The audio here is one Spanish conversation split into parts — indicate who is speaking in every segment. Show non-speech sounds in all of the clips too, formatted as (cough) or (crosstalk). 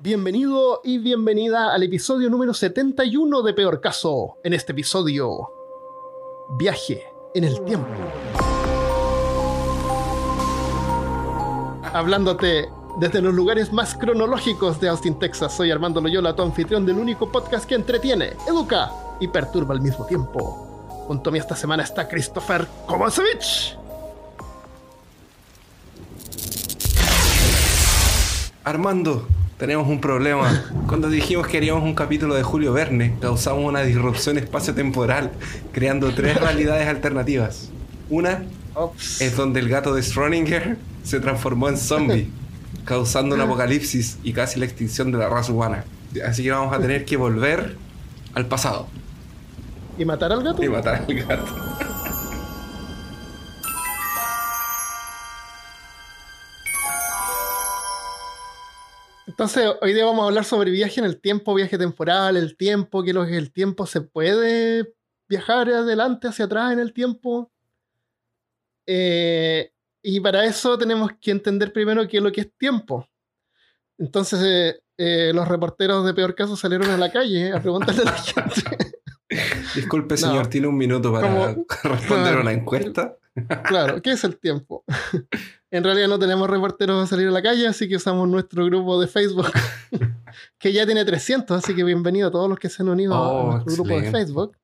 Speaker 1: Bienvenido y bienvenida al episodio número 71 de Peor Caso. En este episodio, viaje en el tiempo. Hablándote desde los lugares más cronológicos de Austin, Texas, soy Armando Loyola, tu anfitrión del único podcast que entretiene, educa y perturba al mismo tiempo. Junto a mí esta semana está Christopher Kovacevic.
Speaker 2: Armando, tenemos un problema. Cuando dijimos que haríamos un capítulo de Julio Verne, causamos una disrupción espacio-temporal, creando tres (laughs) realidades alternativas. Una
Speaker 1: Ops.
Speaker 2: es donde el gato de Schrödinger se transformó en zombie, (laughs) causando un apocalipsis y casi la extinción de la raza humana. Así que vamos a tener que volver al pasado
Speaker 1: ¿Y matar al gato?
Speaker 2: y matar al gato. (laughs)
Speaker 1: Entonces, hoy día vamos a hablar sobre viaje en el tiempo, viaje temporal, el tiempo, qué es lo que es el tiempo, se puede viajar adelante, hacia atrás en el tiempo. Eh, y para eso tenemos que entender primero qué es lo que es tiempo. Entonces, eh, eh, los reporteros de peor caso salieron a la calle a preguntarle a la (laughs) gente.
Speaker 2: Disculpe,
Speaker 1: No.
Speaker 2: señor, ¿tiene un minuto para
Speaker 1: Como- (laughs)
Speaker 2: responder
Speaker 1: Claro.
Speaker 2: una encuesta?
Speaker 1: Claro, ¿qué es el tiempo? (laughs) En realidad no tenemos reporteros a salir a la calle, así que usamos nuestro grupo de Facebook, (laughs) que ya tiene 300, así que bienvenido a todos los que se han unido
Speaker 2: Oh,
Speaker 1: a nuestro grupo de. Facebook.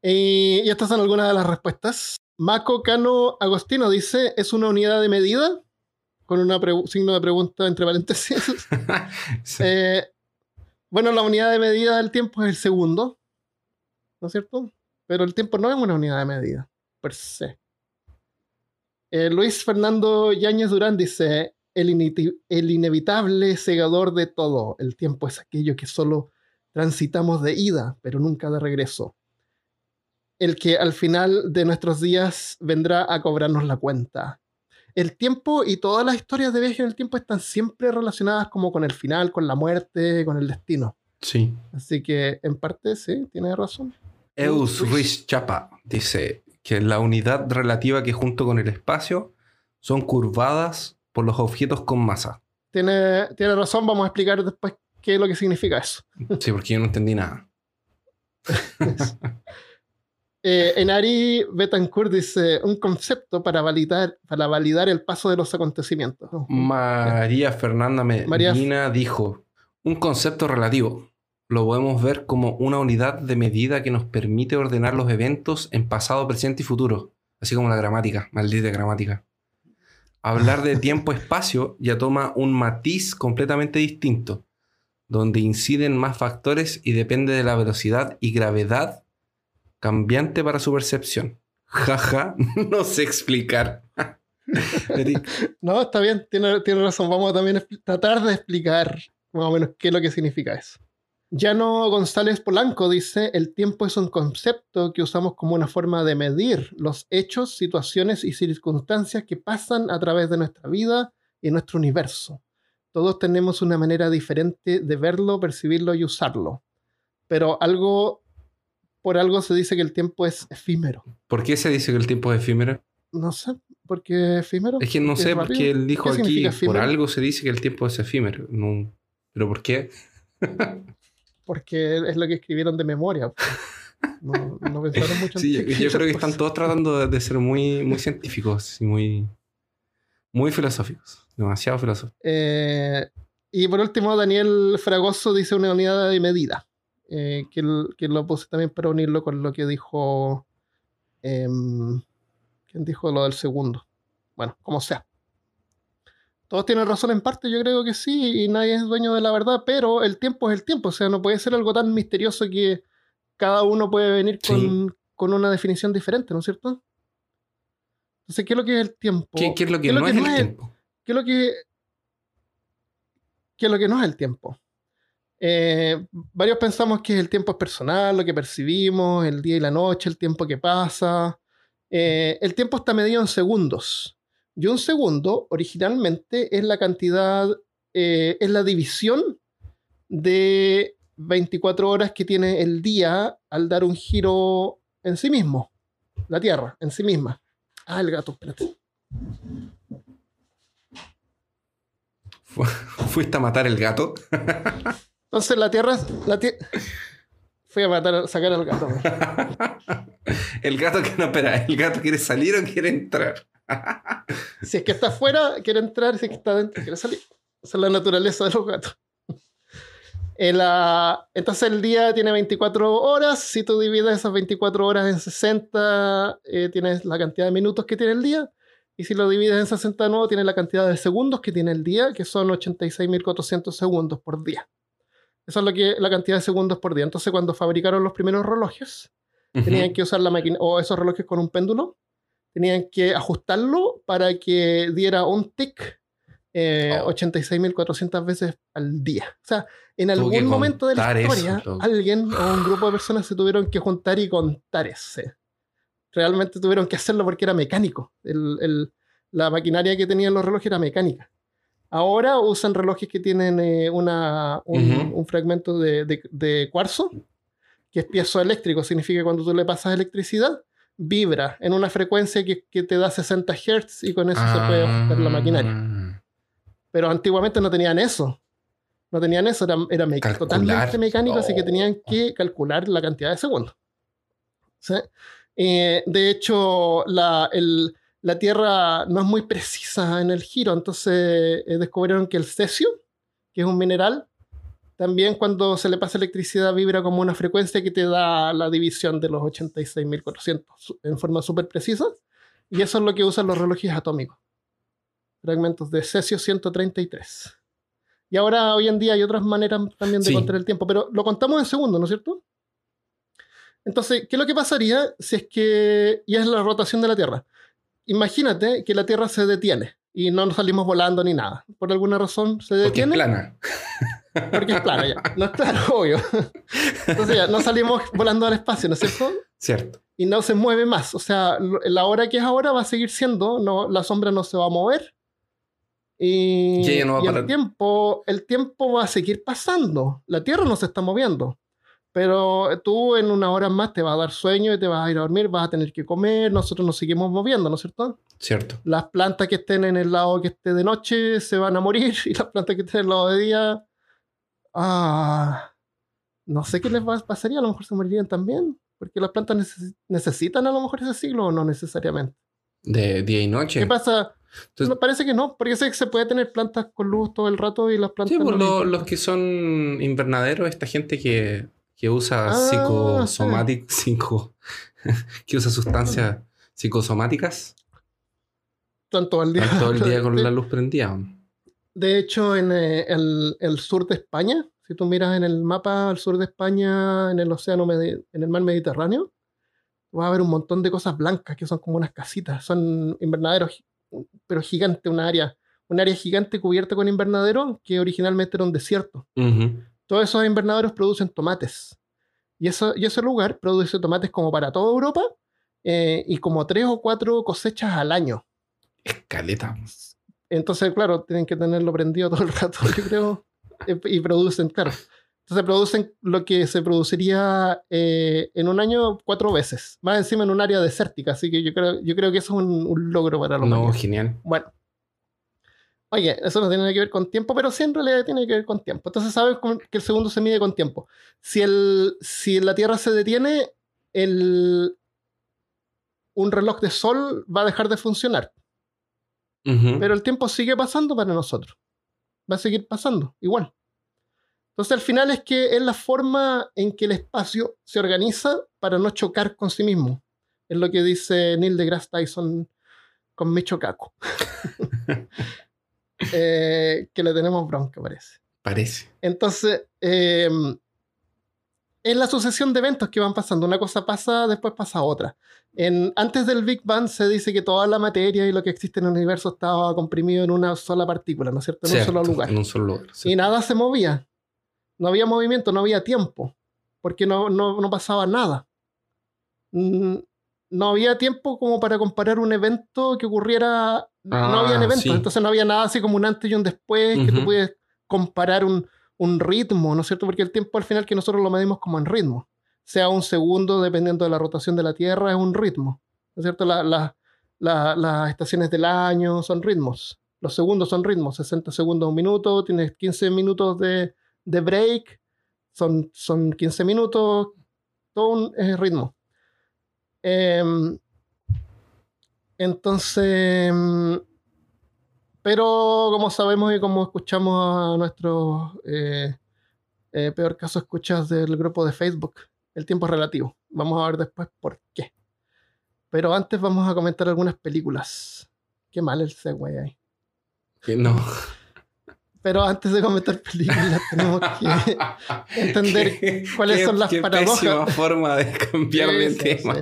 Speaker 1: Y, y estas son algunas de las respuestas. Maco Cano Agostino dice, ¿es una unidad de medida? Con un signo de pregunta entre paréntesis. (laughs)
Speaker 2: Sí.
Speaker 1: Eh, bueno, la unidad de medida del tiempo es el segundo, ¿no es cierto? Pero el tiempo no es una unidad de medida, per se. Eh, Luis Fernando Yáñez Durán dice, el, el inevitable segador de todo. El tiempo es aquello que solo transitamos de ida, pero nunca de regreso. El que al final de nuestros días vendrá a cobrarnos la cuenta. El tiempo y todas las historias de viaje en el tiempo están siempre relacionadas como con el final, con la muerte, con el destino.
Speaker 2: sí.
Speaker 1: Así que en parte sí, tiene razón.
Speaker 2: Eus Ruiz Chapa dice que la unidad relativa que junto con el espacio son curvadas por los objetos con masa.
Speaker 1: Tiene, tiene razón, vamos a explicar después qué es lo que significa eso. (laughs)
Speaker 2: Sí, porque yo no entendí nada. (laughs)
Speaker 1: Eh, Enari Betancourt dice un concepto para validar, para validar el paso de los acontecimientos.
Speaker 2: María Fernanda
Speaker 1: María-
Speaker 2: Medina dijo, un concepto relativo. Lo podemos ver como una unidad de medida que nos permite ordenar los eventos en pasado, presente y futuro. Así como la gramática, maldita gramática. Hablar de tiempo-espacio ya toma un matiz completamente distinto, donde inciden más factores y depende de la velocidad y gravedad cambiante para su percepción. Jaja, (laughs) no sé explicar. (laughs)
Speaker 1: No, está bien, tiene, tiene razón. Vamos a también tratar de explicar más o menos qué es lo que significa eso. Llano González Polanco dice, el tiempo es un concepto que usamos como una forma de medir los hechos, situaciones y circunstancias que pasan a través de nuestra vida y nuestro universo. Todos tenemos una manera diferente de verlo, percibirlo y usarlo. Pero algo, por algo se dice que el tiempo es efímero.
Speaker 2: ¿Por qué se dice que el tiempo es efímero?
Speaker 1: No sé, ¿por qué efímero?
Speaker 2: Es que no
Speaker 1: Porque
Speaker 2: sé, porque él dijo
Speaker 1: ¿Qué
Speaker 2: aquí, por algo se dice que el tiempo es efímero. No, ¿Pero por qué? (laughs)
Speaker 1: porque es lo que escribieron de memoria. No, no pensaron (laughs) mucho en
Speaker 2: Sí, yo, creo que están todos tratando de, de ser muy, muy científicos y muy, muy filosóficos. Demasiado filosóficos.
Speaker 1: Eh, y por último, Daniel Fragoso dice una unidad de medida, eh, que, lo puse también para unirlo con lo que dijo. em, ¿Quién dijo lo del segundo? Bueno, como sea. Todos tienen razón en parte, yo creo que sí, y nadie es dueño de la verdad, pero el tiempo es el tiempo, o sea, no puede ser algo tan misterioso que cada uno puede venir con, con una definición diferente, ¿no es cierto? Entonces, ¿qué es lo que es el tiempo?
Speaker 2: ¿Qué, qué es lo que
Speaker 1: ¿Qué
Speaker 2: no es el tiempo?
Speaker 1: ¿Qué es lo que, qué es lo que no es el tiempo? Eh, varios pensamos que el tiempo es personal, lo que percibimos, el día y la noche, el tiempo que pasa. Eh, el tiempo está medido en segundos. Y un segundo, originalmente, es la cantidad, eh, es la división de 24 horas que tiene el día al dar un giro en sí mismo. La Tierra, en sí misma. Ah, el gato, espérate.
Speaker 2: Fu- Fuiste a matar el gato.
Speaker 1: Entonces la Tierra... La tie- Fui a matar, sacar al gato. (laughs)
Speaker 2: el gato que no, espera, ¿el gato quiere salir o quiere entrar?
Speaker 1: Si es que está afuera, quiere entrar. Si es que está adentro, quiere salir. Esa es la naturaleza de los gatos. El, ah, entonces el día tiene 24 horas. Si tú divides esas 24 horas en 60, eh, tienes la cantidad de minutos que tiene el día. Y si lo divides en 60 de nuevo, tienes la cantidad de segundos que tiene el día, que son 86.400 segundos por día. Eso es lo que, la cantidad de segundos por día. Entonces, cuando fabricaron los primeros relojes, tenían que usar la máquina, o esos relojes con un péndulo, tenían que ajustarlo para que diera un tic eh,
Speaker 2: Oh.
Speaker 1: 86.400 veces al día. O sea, en algún momento de la
Speaker 2: eso,
Speaker 1: historia, alguien o un grupo de personas se tuvieron que juntar y contar ese. Realmente tuvieron que hacerlo porque era mecánico. El- el- la maquinaria que tenían los relojes era mecánica. Ahora usan relojes que tienen eh, una, un, fragmento de, de- de cuarzo, que es piezoeléctrico. Significa que cuando tú le pasas electricidad, vibra en una frecuencia que, que te da 60 Hz y con eso se puede ajustar la maquinaria.
Speaker 2: Ah.
Speaker 1: Pero antiguamente no tenían eso. No tenían eso, era, era me-
Speaker 2: Calcular.
Speaker 1: totalmente mecánico, así que
Speaker 2: Oh.
Speaker 1: tenían que calcular la cantidad de segundos. ¿Sí? Eh, de hecho, la, el- la Tierra no es muy precisa en el giro, entonces eh, descubrieron que el cesio, que es un mineral, también cuando se le pasa electricidad vibra como una frecuencia que te da la división de los 86.400 su- en forma súper precisa. Y eso es lo que usan los relojes atómicos. Fragmentos de cesio 133. Y ahora, hoy en día, hay otras maneras también de
Speaker 2: Sí.
Speaker 1: contar el tiempo, pero lo contamos en segundos, ¿no es cierto? Entonces, ¿qué es lo que pasaría si es que, y es la rotación de la Tierra? Imagínate que la Tierra se detiene y no nos salimos volando ni nada. Por alguna razón se
Speaker 2: Porque es
Speaker 1: detiene
Speaker 2: plana.
Speaker 1: Porque es plana ya. No es claro, (laughs) obvio. Entonces ya, no salimos volando al espacio, ¿no es cierto?
Speaker 2: Cierto.
Speaker 1: Y no se mueve más. O sea, la hora que es ahora va a seguir siendo, no, la sombra no se va a mover. Y,
Speaker 2: no va a
Speaker 1: y
Speaker 2: parar.
Speaker 1: el, tiempo, el tiempo va a seguir pasando. La Tierra no se está moviendo. Pero tú en una hora más te va a dar sueño y te vas a ir a dormir, vas a tener que comer, nosotros nos seguimos moviendo, ¿no es cierto?
Speaker 2: Cierto.
Speaker 1: Las plantas que estén en el lado que esté de noche se van a morir (laughs) y las plantas que estén en el lado de día, ah, no sé qué les pasaría, a lo mejor se morirían también, porque las plantas neces- necesitan a lo mejor ese siglo o no necesariamente.
Speaker 2: De día y noche.
Speaker 1: ¿Qué pasa?
Speaker 2: Entonces-
Speaker 1: No, parece que no, porque sé que se puede tener plantas con luz todo el rato y las plantas...
Speaker 2: Sí,
Speaker 1: no
Speaker 2: pues lo- los que son invernaderos, esta gente que, que usa
Speaker 1: Ah,
Speaker 2: psicosomáticos, psico- (laughs) que usa sustancias psicosomáticas,
Speaker 1: Están todo el día.
Speaker 2: todo el día (laughs) con la luz prendida.
Speaker 1: De hecho, en eh, el, el sur de España, si tú miras en el mapa al sur de España, en el océano, Medi- en el mar Mediterráneo, vas a ver un montón de cosas blancas que son como unas casitas. Son invernaderos, pero gigante, una área, un área gigante cubierta con invernadero que originalmente era un desierto. Todos esos invernaderos producen tomates. Y, eso, y ese lugar produce tomates como para toda Europa eh, y como tres o cuatro cosechas al año.
Speaker 2: Escaleta.
Speaker 1: Entonces, claro, tienen que tenerlo prendido todo el rato, yo creo. Y producen, claro. Entonces producen lo que se produciría eh, en un año cuatro veces. Más encima en un área desértica. Así que yo creo, yo creo que eso es un, un logro para los
Speaker 2: No, genial.
Speaker 1: Bueno. Oye, eso no tiene que ver con tiempo, pero sí en realidad tiene que ver con tiempo. Entonces sabes que el segundo se mide con tiempo. Si, el, si la Tierra se detiene, el, un reloj de sol va a dejar de funcionar.
Speaker 2: Ujú.
Speaker 1: Pero el tiempo sigue pasando para nosotros. Va a seguir pasando, igual. Entonces al final es que es la forma en que el espacio se organiza para no chocar con sí mismo. Es lo que dice Neil deGrasse Tyson con Micho Kaku. (laughs) Eh, que le tenemos bronca, parece.
Speaker 2: Parece.
Speaker 1: Entonces, eh, es la sucesión de eventos que van pasando. Una cosa pasa, después pasa otra. En, antes del Big Bang se dice que toda la materia y lo que existe en el universo estaba comprimido en una sola partícula, ¿no es cierto? En
Speaker 2: Cierto,
Speaker 1: un solo lugar.
Speaker 2: En un solo lugar. sí.
Speaker 1: Y nada se movía. No había movimiento, no había tiempo, porque no, no, no pasaba nada. Mm, No había tiempo como para comparar un evento que ocurriera. no
Speaker 2: Ah,
Speaker 1: había eventos,
Speaker 2: sí.
Speaker 1: entonces no había nada así como un antes y un después que tú puedes comparar un, un ritmo, ¿no es cierto? Porque el tiempo al final que nosotros lo medimos como en ritmo. Sea un segundo, dependiendo de la rotación de la Tierra, es un ritmo. ¿No es cierto? La- la- la- las estaciones del año son ritmos. Los segundos son ritmos, 60 segundos un minuto, tienes 15 minutos de, de break, son, son 15 minutos, todo un es ritmo. Em, entonces, em, pero como sabemos y como escuchamos a nuestros eh, eh, peor caso escuchas del grupo de Facebook, el tiempo es relativo. Vamos a ver después por qué. Pero antes vamos a comentar algunas películas. Qué mal el segue ahí.
Speaker 2: Que no.
Speaker 1: Pero antes de comentar (laughs) películas, tenemos que entender cuáles son las
Speaker 2: qué
Speaker 1: paradojas.
Speaker 2: forma de cambiar
Speaker 1: Sí, sí,
Speaker 2: tema.
Speaker 1: sí.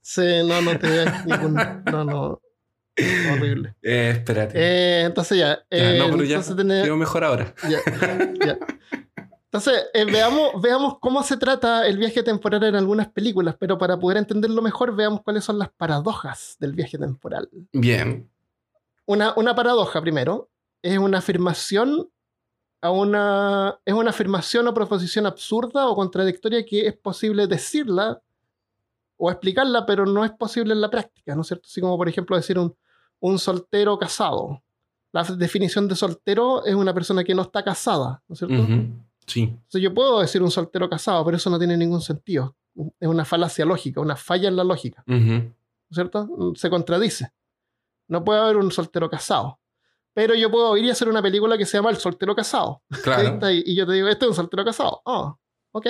Speaker 1: Sí, no, no te ningún. No, no. Horrible. (laughs)
Speaker 2: Eh, espérate.
Speaker 1: Eh, entonces ya.
Speaker 2: Ya,
Speaker 1: eh,
Speaker 2: no, pero ya creo mejor ahora. (laughs)
Speaker 1: ya, ya. Entonces, eh, veamos, veamos cómo se trata el viaje temporal en algunas películas, pero para poder entenderlo mejor, veamos cuáles son las paradojas del viaje temporal.
Speaker 2: Bien.
Speaker 1: Una, una paradoja, primero, es una afirmación a una. es una afirmación o proposición absurda o contradictoria que es posible decirla o explicarla, pero no es posible en la práctica, ¿no es cierto? Así como, por ejemplo, decir un, un soltero casado. La definición de soltero es una persona que no está casada, ¿no es cierto?
Speaker 2: Sí.
Speaker 1: Entonces yo puedo decir un soltero casado, pero eso no tiene ningún sentido. Es una falacia lógica, una falla en la lógica. ¿no es cierto? Se contradice. No puede haber un soltero casado. Pero yo puedo ir y hacer una película que se llama El soltero casado.
Speaker 2: Claro. (laughs)
Speaker 1: Y, yo te digo, este es un soltero casado. Ah, ok.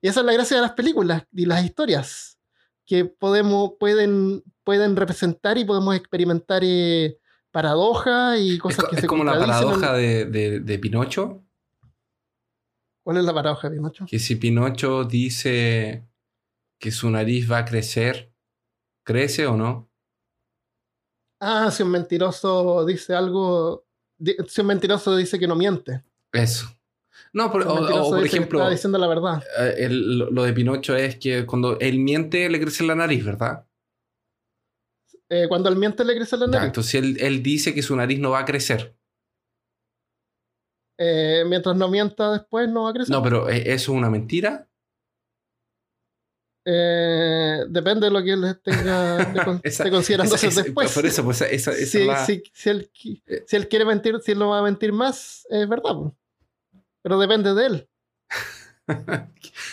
Speaker 1: Y esa es la gracia de las películas y las historias. Que podemos, pueden, pueden representar y podemos experimentar eh, paradojas y
Speaker 2: Es,
Speaker 1: cosas
Speaker 2: co-
Speaker 1: que
Speaker 2: es
Speaker 1: se
Speaker 2: como la paradoja de, de- de Pinocho,
Speaker 1: ¿Cuál es la paradoja, Pinocho?
Speaker 2: que si Pinocho dice que su nariz va a crecer, ¿crece o no?
Speaker 1: Ah, si un mentiroso dice algo. di- Si un mentiroso dice que no miente.
Speaker 2: Eso. No, por- o, por ejemplo,
Speaker 1: está diciendo la verdad.
Speaker 2: eh, el- lo de Pinocho es que cuando él miente le crece la nariz, ¿verdad?
Speaker 1: Eh, cuando al miente le crece la
Speaker 2: Ya,
Speaker 1: nariz.
Speaker 2: entonces él, él dice que su nariz no va a crecer.
Speaker 1: Eh, mientras no mienta después no va a crecer.
Speaker 2: No, pero ¿e- ¿eso es una mentira?
Speaker 1: Eh, depende de lo que él tenga de (laughs) considerando después.
Speaker 2: Por eso, pues esa, esa
Speaker 1: si,
Speaker 2: va-
Speaker 1: si- si él,
Speaker 2: Eh.
Speaker 1: si él quiere mentir, si él no va a mentir más, es verdad. Pero depende de él.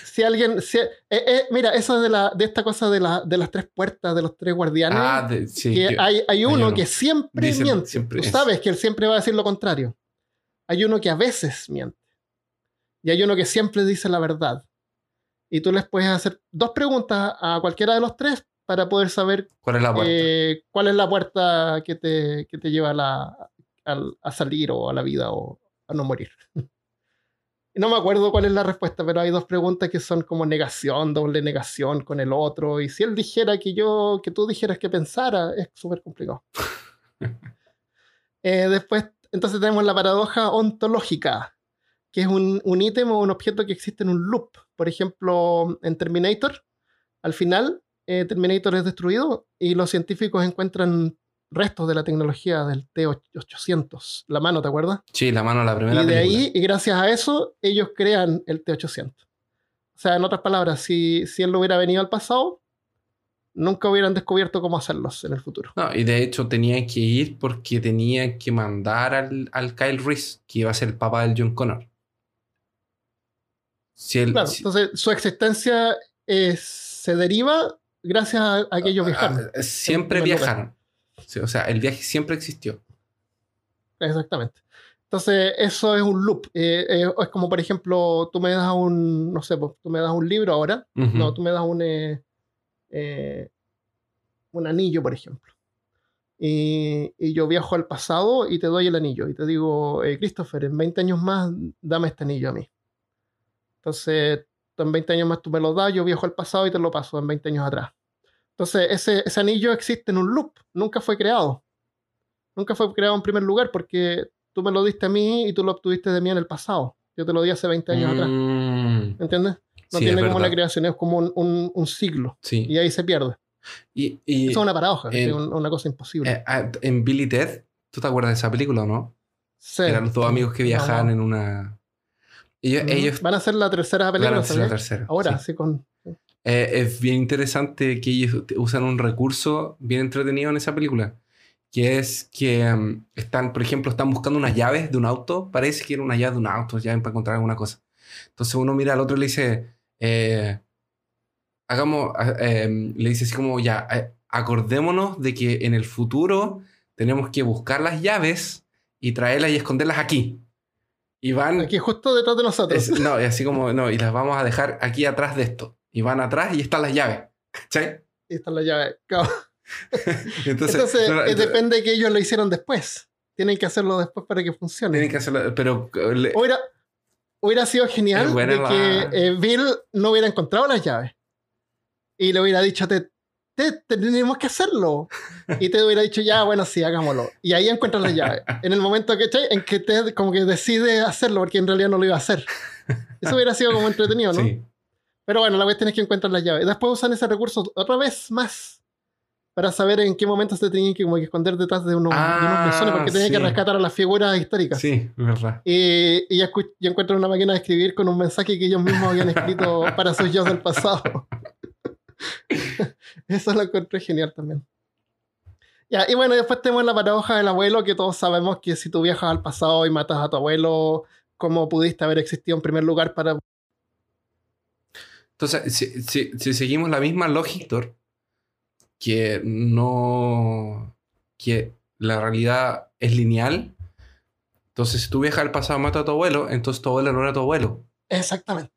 Speaker 1: Si alguien. si- eh, eh, mira, eso de, la, de esta cosa de, la, de las tres puertas, de los tres guardianes.
Speaker 2: Ah, de- sí.
Speaker 1: que
Speaker 2: que-
Speaker 1: hay, hay uno
Speaker 2: uno.
Speaker 1: que siempre miente.
Speaker 2: siempre
Speaker 1: Tú sabes que él siempre va a decir lo contrario. Hay uno que a veces miente. Y hay uno que siempre dice la verdad. Y tú les puedes hacer dos preguntas a cualquiera de los tres para poder saber
Speaker 2: ¿Cuál es la puerta?
Speaker 1: eh, cuál es la puerta que te, que te lleva a, la- al- a salir o a la vida o a no morir. (laughs) No me acuerdo cuál es la respuesta, pero hay dos preguntas que son como negación, doble negación con el otro. Y si él dijera que yo, que tú dijeras que pensara, es súper complicado. (laughs) Eh, después, entonces tenemos la paradoja ontológica, que es un, un ítem o un objeto que existe en un loop. Por ejemplo, en Terminator, al final, eh, Terminator es destruido y los científicos encuentran restos de la tecnología del T-800, la mano, ¿te acuerdas?
Speaker 2: Sí, la mano la primera
Speaker 1: y de
Speaker 2: película.
Speaker 1: ahí, y gracias a eso, ellos crean el T-800. O sea, en otras palabras, si, si él no hubiera venido al pasado, nunca hubieran descubierto cómo hacerlos en el futuro.
Speaker 2: No, y de hecho tenía que ir porque tenía que mandar al, al Kyle Reese, que iba a ser el papá del John Connor. Si él,
Speaker 1: Claro,
Speaker 2: si-
Speaker 1: entonces su existencia es- se deriva gracias a, a que ellos viajaron.
Speaker 2: siempre viajaron. Sí, o sea, el viaje siempre existió.
Speaker 1: Exactamente. Entonces, eso es un loop. Eh, eh, es como, por ejemplo, tú me das un, no sé, pues, tú me das un libro ahora.
Speaker 2: Ujú.
Speaker 1: No, tú me das un, eh, eh, un anillo, por ejemplo. Y, y yo viajo al pasado y te doy el anillo. Y te digo, eh, Christopher, en 20 años más, dame este anillo a mí. Entonces, en 20 años más tú me lo das, yo viajo al pasado y te lo paso en 20 años atrás. Entonces, ese, ese anillo existe en un loop, nunca fue creado. Nunca fue creado en primer lugar porque tú me lo diste a mí y tú lo obtuviste de mí en el pasado. Yo te lo di hace 20 años atrás.
Speaker 2: Mm,
Speaker 1: ¿Entiendes? No
Speaker 2: sí,
Speaker 1: tiene como una
Speaker 2: verdad.
Speaker 1: creación, es como un, un- un siglo.
Speaker 2: Sí.
Speaker 1: Y ahí se pierde.
Speaker 2: Y, y,
Speaker 1: Eso es una paradoja,
Speaker 2: en-
Speaker 1: es un- una cosa imposible.
Speaker 2: eh, ah, en Billy Ted, ¿tú te acuerdas de esa película o no?
Speaker 1: Sí.
Speaker 2: Eran los dos amigos que
Speaker 1: No,
Speaker 2: viajaban
Speaker 1: no.
Speaker 2: en una. Ellos, ellos
Speaker 1: Van a hacer la tercera película,
Speaker 2: Claro, esa es la tercera.
Speaker 1: Ahora,
Speaker 2: sí.
Speaker 1: sí, con...
Speaker 2: Eh, es bien interesante que ellos usan un recurso bien entretenido en esa película, que es que mm, están, por ejemplo, están buscando unas llaves de un auto, parece que era una llave de un auto, llaves para encontrar alguna cosa. Entonces uno mira al otro y le dice, eh, hagamos, em, le dice así como, ya, eh, acordémonos de que en el futuro tenemos que buscar las llaves y traerlas y esconderlas aquí. Y van...
Speaker 1: Aquí justo detrás de nosotros.
Speaker 2: es- no, y así como, no, y las vamos a dejar aquí atrás de esto. Y van atrás y están las llaves. ¿Cachai?
Speaker 1: Y está la llave. Claro. (laughs)
Speaker 2: Entonces,
Speaker 1: Entonces,
Speaker 2: no, no,
Speaker 1: eh, depende de que ellos lo hicieron después. Tienen que hacerlo después para que funcione.
Speaker 2: tienen que hacerlo, pero eh, le-
Speaker 1: Hubiera, hubiera sido genial de
Speaker 2: la-
Speaker 1: que eh, Bill no hubiera encontrado las llaves. Y le hubiera dicho, te, te- tenemos que hacerlo. Y te hubiera dicho, ya, bueno, sí, hagámoslo. Y ahí encuentras las llaves. En el momento que, en que te como que decide hacerlo, porque en realidad no lo iba a hacer. Eso hubiera sido como entretenido, ¿no?
Speaker 2: sí.
Speaker 1: Pero bueno, la cuestión es que encuentran las llaves. Después usan ese recurso otra vez más para saber en qué momento se tenían que, como que esconder detrás de unos, de unos
Speaker 2: Ah,
Speaker 1: porque tenían que rescatar a las figuras históricas.
Speaker 2: Sí, verdad.
Speaker 1: Y, y ya, encuentran una máquina de escribir con un mensaje que ellos mismos habían escrito (laughs) para sus yo del pasado. (laughs) Eso lo encontré genial también. Ya, y bueno, después tenemos la paradoja del abuelo, que todos sabemos que si tú viajas al pasado y matas a tu abuelo, ¿cómo pudiste haber existido en primer lugar para...
Speaker 2: Entonces, si, si- si seguimos la misma lógica, que no. que la realidad es lineal, entonces si tú viajas al pasado y matas a tu abuelo, entonces tu abuelo no era tu abuelo.
Speaker 1: Exactamente.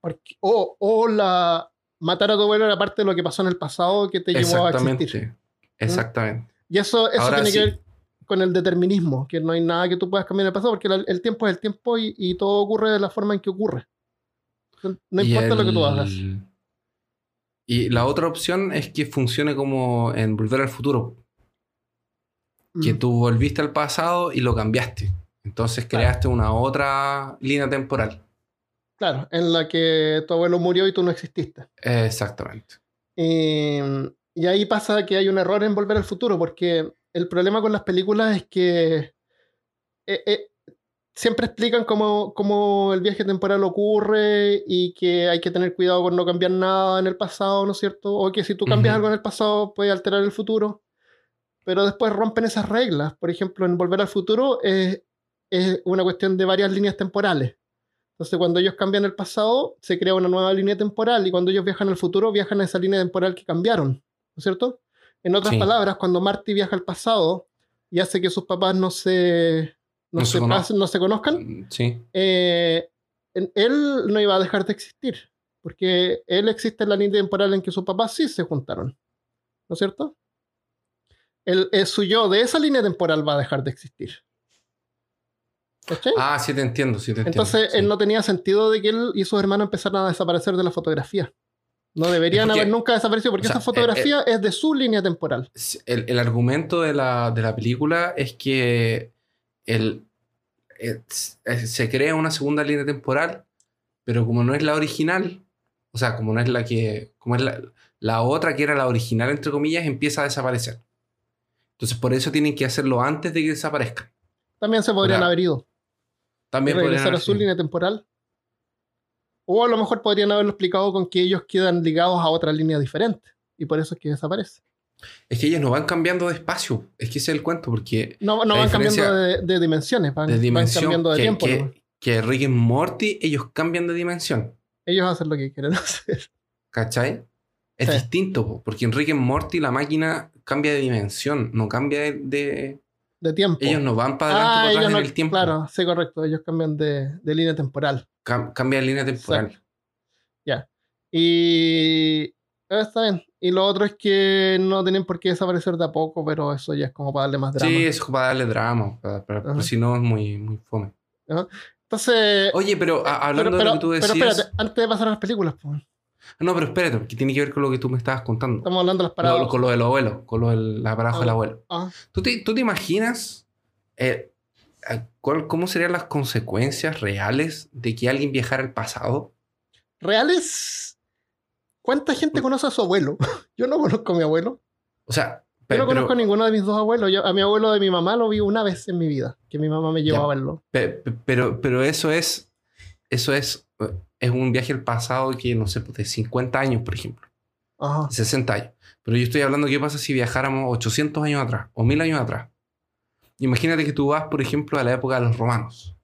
Speaker 1: Porque- o, o la... Matar a tu abuelo era parte de lo que pasó en el pasado que te llevó a existir.
Speaker 2: Exactamente. Exactamente.
Speaker 1: Y eso, eso
Speaker 2: Ahora
Speaker 1: tiene
Speaker 2: sí.
Speaker 1: que ver con el determinismo, que no hay nada que tú puedas cambiar en el pasado, porque el, el tiempo es el tiempo y, y todo ocurre de la forma en que ocurre. No importa lo que tú hagas.
Speaker 2: Y la otra opción es que funcione como en Volver al Futuro, que
Speaker 1: Mm.
Speaker 2: tú volviste al pasado y lo cambiaste. Entonces
Speaker 1: Claro.
Speaker 2: creaste una otra línea temporal.
Speaker 1: Claro, en la que tu abuelo murió y tú no exististe.
Speaker 2: Exactamente.
Speaker 1: Y, y ahí pasa que hay un error en Volver al Futuro, porque el problema con las películas es que eh, eh, siempre explican cómo, cómo el viaje temporal ocurre y que hay que tener cuidado con no cambiar nada en el pasado, ¿no es cierto? O que si tú cambias algo en el pasado puede alterar el futuro. Pero después rompen esas reglas. Por ejemplo, en Volver al Futuro eh, es una cuestión de varias líneas temporales. Entonces, cuando ellos cambian el pasado, se crea una nueva línea temporal y cuando ellos viajan al futuro, viajan a esa línea temporal que cambiaron, ¿no es cierto? En otras
Speaker 2: Sí.
Speaker 1: palabras, cuando Marty viaja al pasado y hace que sus papás no se, no
Speaker 2: No se
Speaker 1: se,
Speaker 2: cono-
Speaker 1: pasen- no se conozcan,
Speaker 2: Sí.
Speaker 1: eh, él no iba a dejar de existir, porque él existe en la línea temporal en que sus papás sí se juntaron, ¿no es cierto? El, el su yo de esa línea temporal va a dejar de existir. ¿Cachai?
Speaker 2: Ah, sí te entiendo, sí te entiendo.
Speaker 1: Entonces,
Speaker 2: sí.
Speaker 1: él no tenía sentido de que él y sus hermanos empezaran a desaparecer de la fotografía. No deberían
Speaker 2: porque-
Speaker 1: haber nunca desaparecido porque
Speaker 2: o sea,
Speaker 1: esa fotografía es de su línea temporal.
Speaker 2: El, el argumento de la, de la película es que el, eh, s- se crea una segunda línea temporal, pero como no es la original, o sea, como no es la que, como es la, la otra que era la original, entre comillas, empieza a desaparecer. Entonces, por eso tienen que hacerlo antes de que desaparezcan.
Speaker 1: También se podrían haber ido y
Speaker 2: También podrían
Speaker 1: regresar a
Speaker 2: haber
Speaker 1: su línea temporal. O a lo mejor podrían haberlo explicado con que ellos quedan ligados a otra línea diferente. Y por eso es que desaparece.
Speaker 2: Es que ellos no van cambiando de espacio. Es que ese es el cuento, porque
Speaker 1: No, no van cambiando de, de dimensiones, van,
Speaker 2: de
Speaker 1: van
Speaker 2: dimensión,
Speaker 1: cambiando de
Speaker 2: que,
Speaker 1: tiempo.
Speaker 2: que,
Speaker 1: nomás.
Speaker 2: que Rick y Morty, ellos cambian de dimensión.
Speaker 1: Ellos hacen lo que quieren (laughs) hacer.
Speaker 2: ¿Cachai? Es
Speaker 1: Sí.
Speaker 2: distinto, po, porque en Rick Morty la máquina cambia de dimensión, no cambia de... de-
Speaker 1: De tiempo.
Speaker 2: Ellos no van para adelante
Speaker 1: ah,
Speaker 2: para atrás
Speaker 1: no,
Speaker 2: en el tiempo.
Speaker 1: Claro, sí, correcto. Ellos cambian de, de línea temporal.
Speaker 2: Cam- cambia de línea temporal.
Speaker 1: Ya. Y. eh, Está bien. Y lo otro es que no tienen por qué desaparecer de a poco, pero eso ya es como para darle más drama.
Speaker 2: Sí, es para darle drama, pero si no es muy, muy fome.
Speaker 1: Entonces.
Speaker 2: Oye, pero a- hablando
Speaker 1: pero,
Speaker 2: de
Speaker 1: pero-
Speaker 2: lo que tú
Speaker 1: pero
Speaker 2: decías...
Speaker 1: espérate, antes de pasar a las películas, pues,
Speaker 2: No, pero espérate, porque tiene que ver con lo que tú me estabas contando.
Speaker 1: estamos hablando de las
Speaker 2: Lo-
Speaker 1: paradojas.
Speaker 2: con lo del abuelo, con lo del la paradoja del
Speaker 1: Ah.
Speaker 2: abuelo.
Speaker 1: Ah,
Speaker 2: ¿Tú te, tú te imaginas eh, cuál- cómo serían las consecuencias reales de que alguien viajara al pasado?
Speaker 1: ¿Reales? ¿Cuánta gente conoce a su abuelo? (laughs) Yo no conozco a mi abuelo.
Speaker 2: O sea,
Speaker 1: Yo
Speaker 2: pe-
Speaker 1: no
Speaker 2: pero,
Speaker 1: conozco a ninguno de mis dos abuelos. Yo, a mi abuelo de mi mamá lo vi una vez en mi vida, que mi mamá me llevó
Speaker 2: Ya.
Speaker 1: a verlo.
Speaker 2: pe- pe- pero, pero eso es, eso es, es un viaje al pasado que, no sé, pues, de 50 años, por ejemplo.
Speaker 1: Ajá.
Speaker 2: 60 años. Pero yo estoy hablando qué pasa si viajáramos 800 años atrás o 1000 años atrás. Imagínate que tú vas, por ejemplo, a la época de los romanos.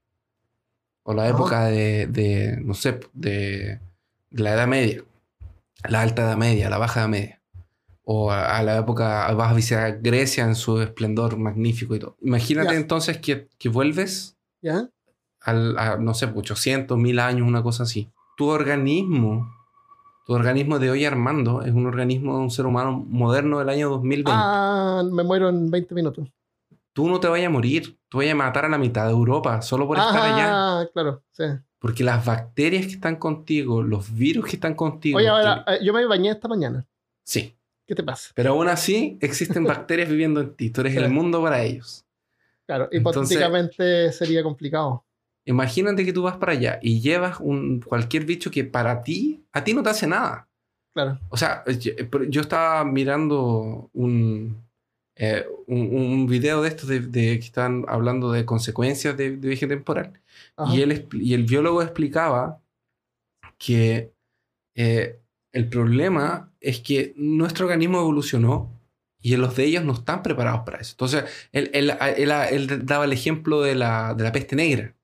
Speaker 2: O la época de, de, no sé, de, de la Edad Media. La Alta Edad Media, la Baja Edad Media. O a, a la época, vas a visitar Grecia en su esplendor magnífico y todo. Imagínate entonces que, que vuelves
Speaker 1: ¿Ya?
Speaker 2: al, a, no sé, 800, 1000 años, una cosa así. Tu organismo, tu organismo de hoy Armando, es un organismo de un ser humano moderno del año 2020.
Speaker 1: Ah, me muero en 20 minutos.
Speaker 2: Tú no te vayas a morir, tú vayas a matar a la mitad de Europa solo por estar allá.
Speaker 1: Ah, claro, sí.
Speaker 2: Porque las bacterias que están contigo, los virus que están contigo.
Speaker 1: Oye, ahora,
Speaker 2: que-
Speaker 1: eh, yo me bañé esta mañana.
Speaker 2: Sí,
Speaker 1: ¿Qué te pasa?
Speaker 2: pero aún así existen (laughs) bacterias viviendo en ti. Tú eres el mundo para ellos.
Speaker 1: Claro,
Speaker 2: Entonces-
Speaker 1: hipotéticamente sería complicado.
Speaker 2: Imagínate que tú vas para allá y llevas un, cualquier bicho que para ti, a ti no te hace nada.
Speaker 1: Claro.
Speaker 2: O sea, yo, yo estaba mirando un, eh, un, un video de estos de, de que están hablando de consecuencias de, de viaje temporal.
Speaker 1: Ajá.
Speaker 2: Y, él, y el biólogo explicaba que eh, el problema es que nuestro organismo evolucionó y los de ellos no están preparados para eso. Entonces, él, él- él- él daba el ejemplo de la, de la peste negra.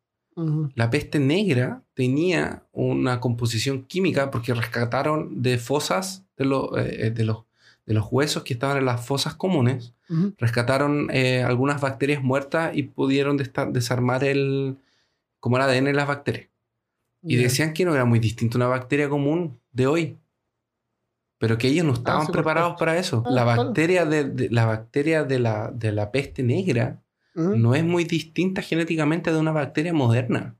Speaker 2: La peste negra tenía una composición química porque rescataron de fosas de, lo- eh, de, los, de los huesos que estaban en las fosas comunes, rescataron eh, algunas bacterias muertas y pudieron desarmar el, como el ADN de las bacterias. Y decían que no era muy distinto una bacteria común de hoy. Pero que ellos no estaban
Speaker 1: sí, por
Speaker 2: preparados para eso.
Speaker 1: Ah,
Speaker 2: la bacteria, de, de- la, bacteria de, la, de la peste negra no es muy distinta genéticamente de una bacteria moderna.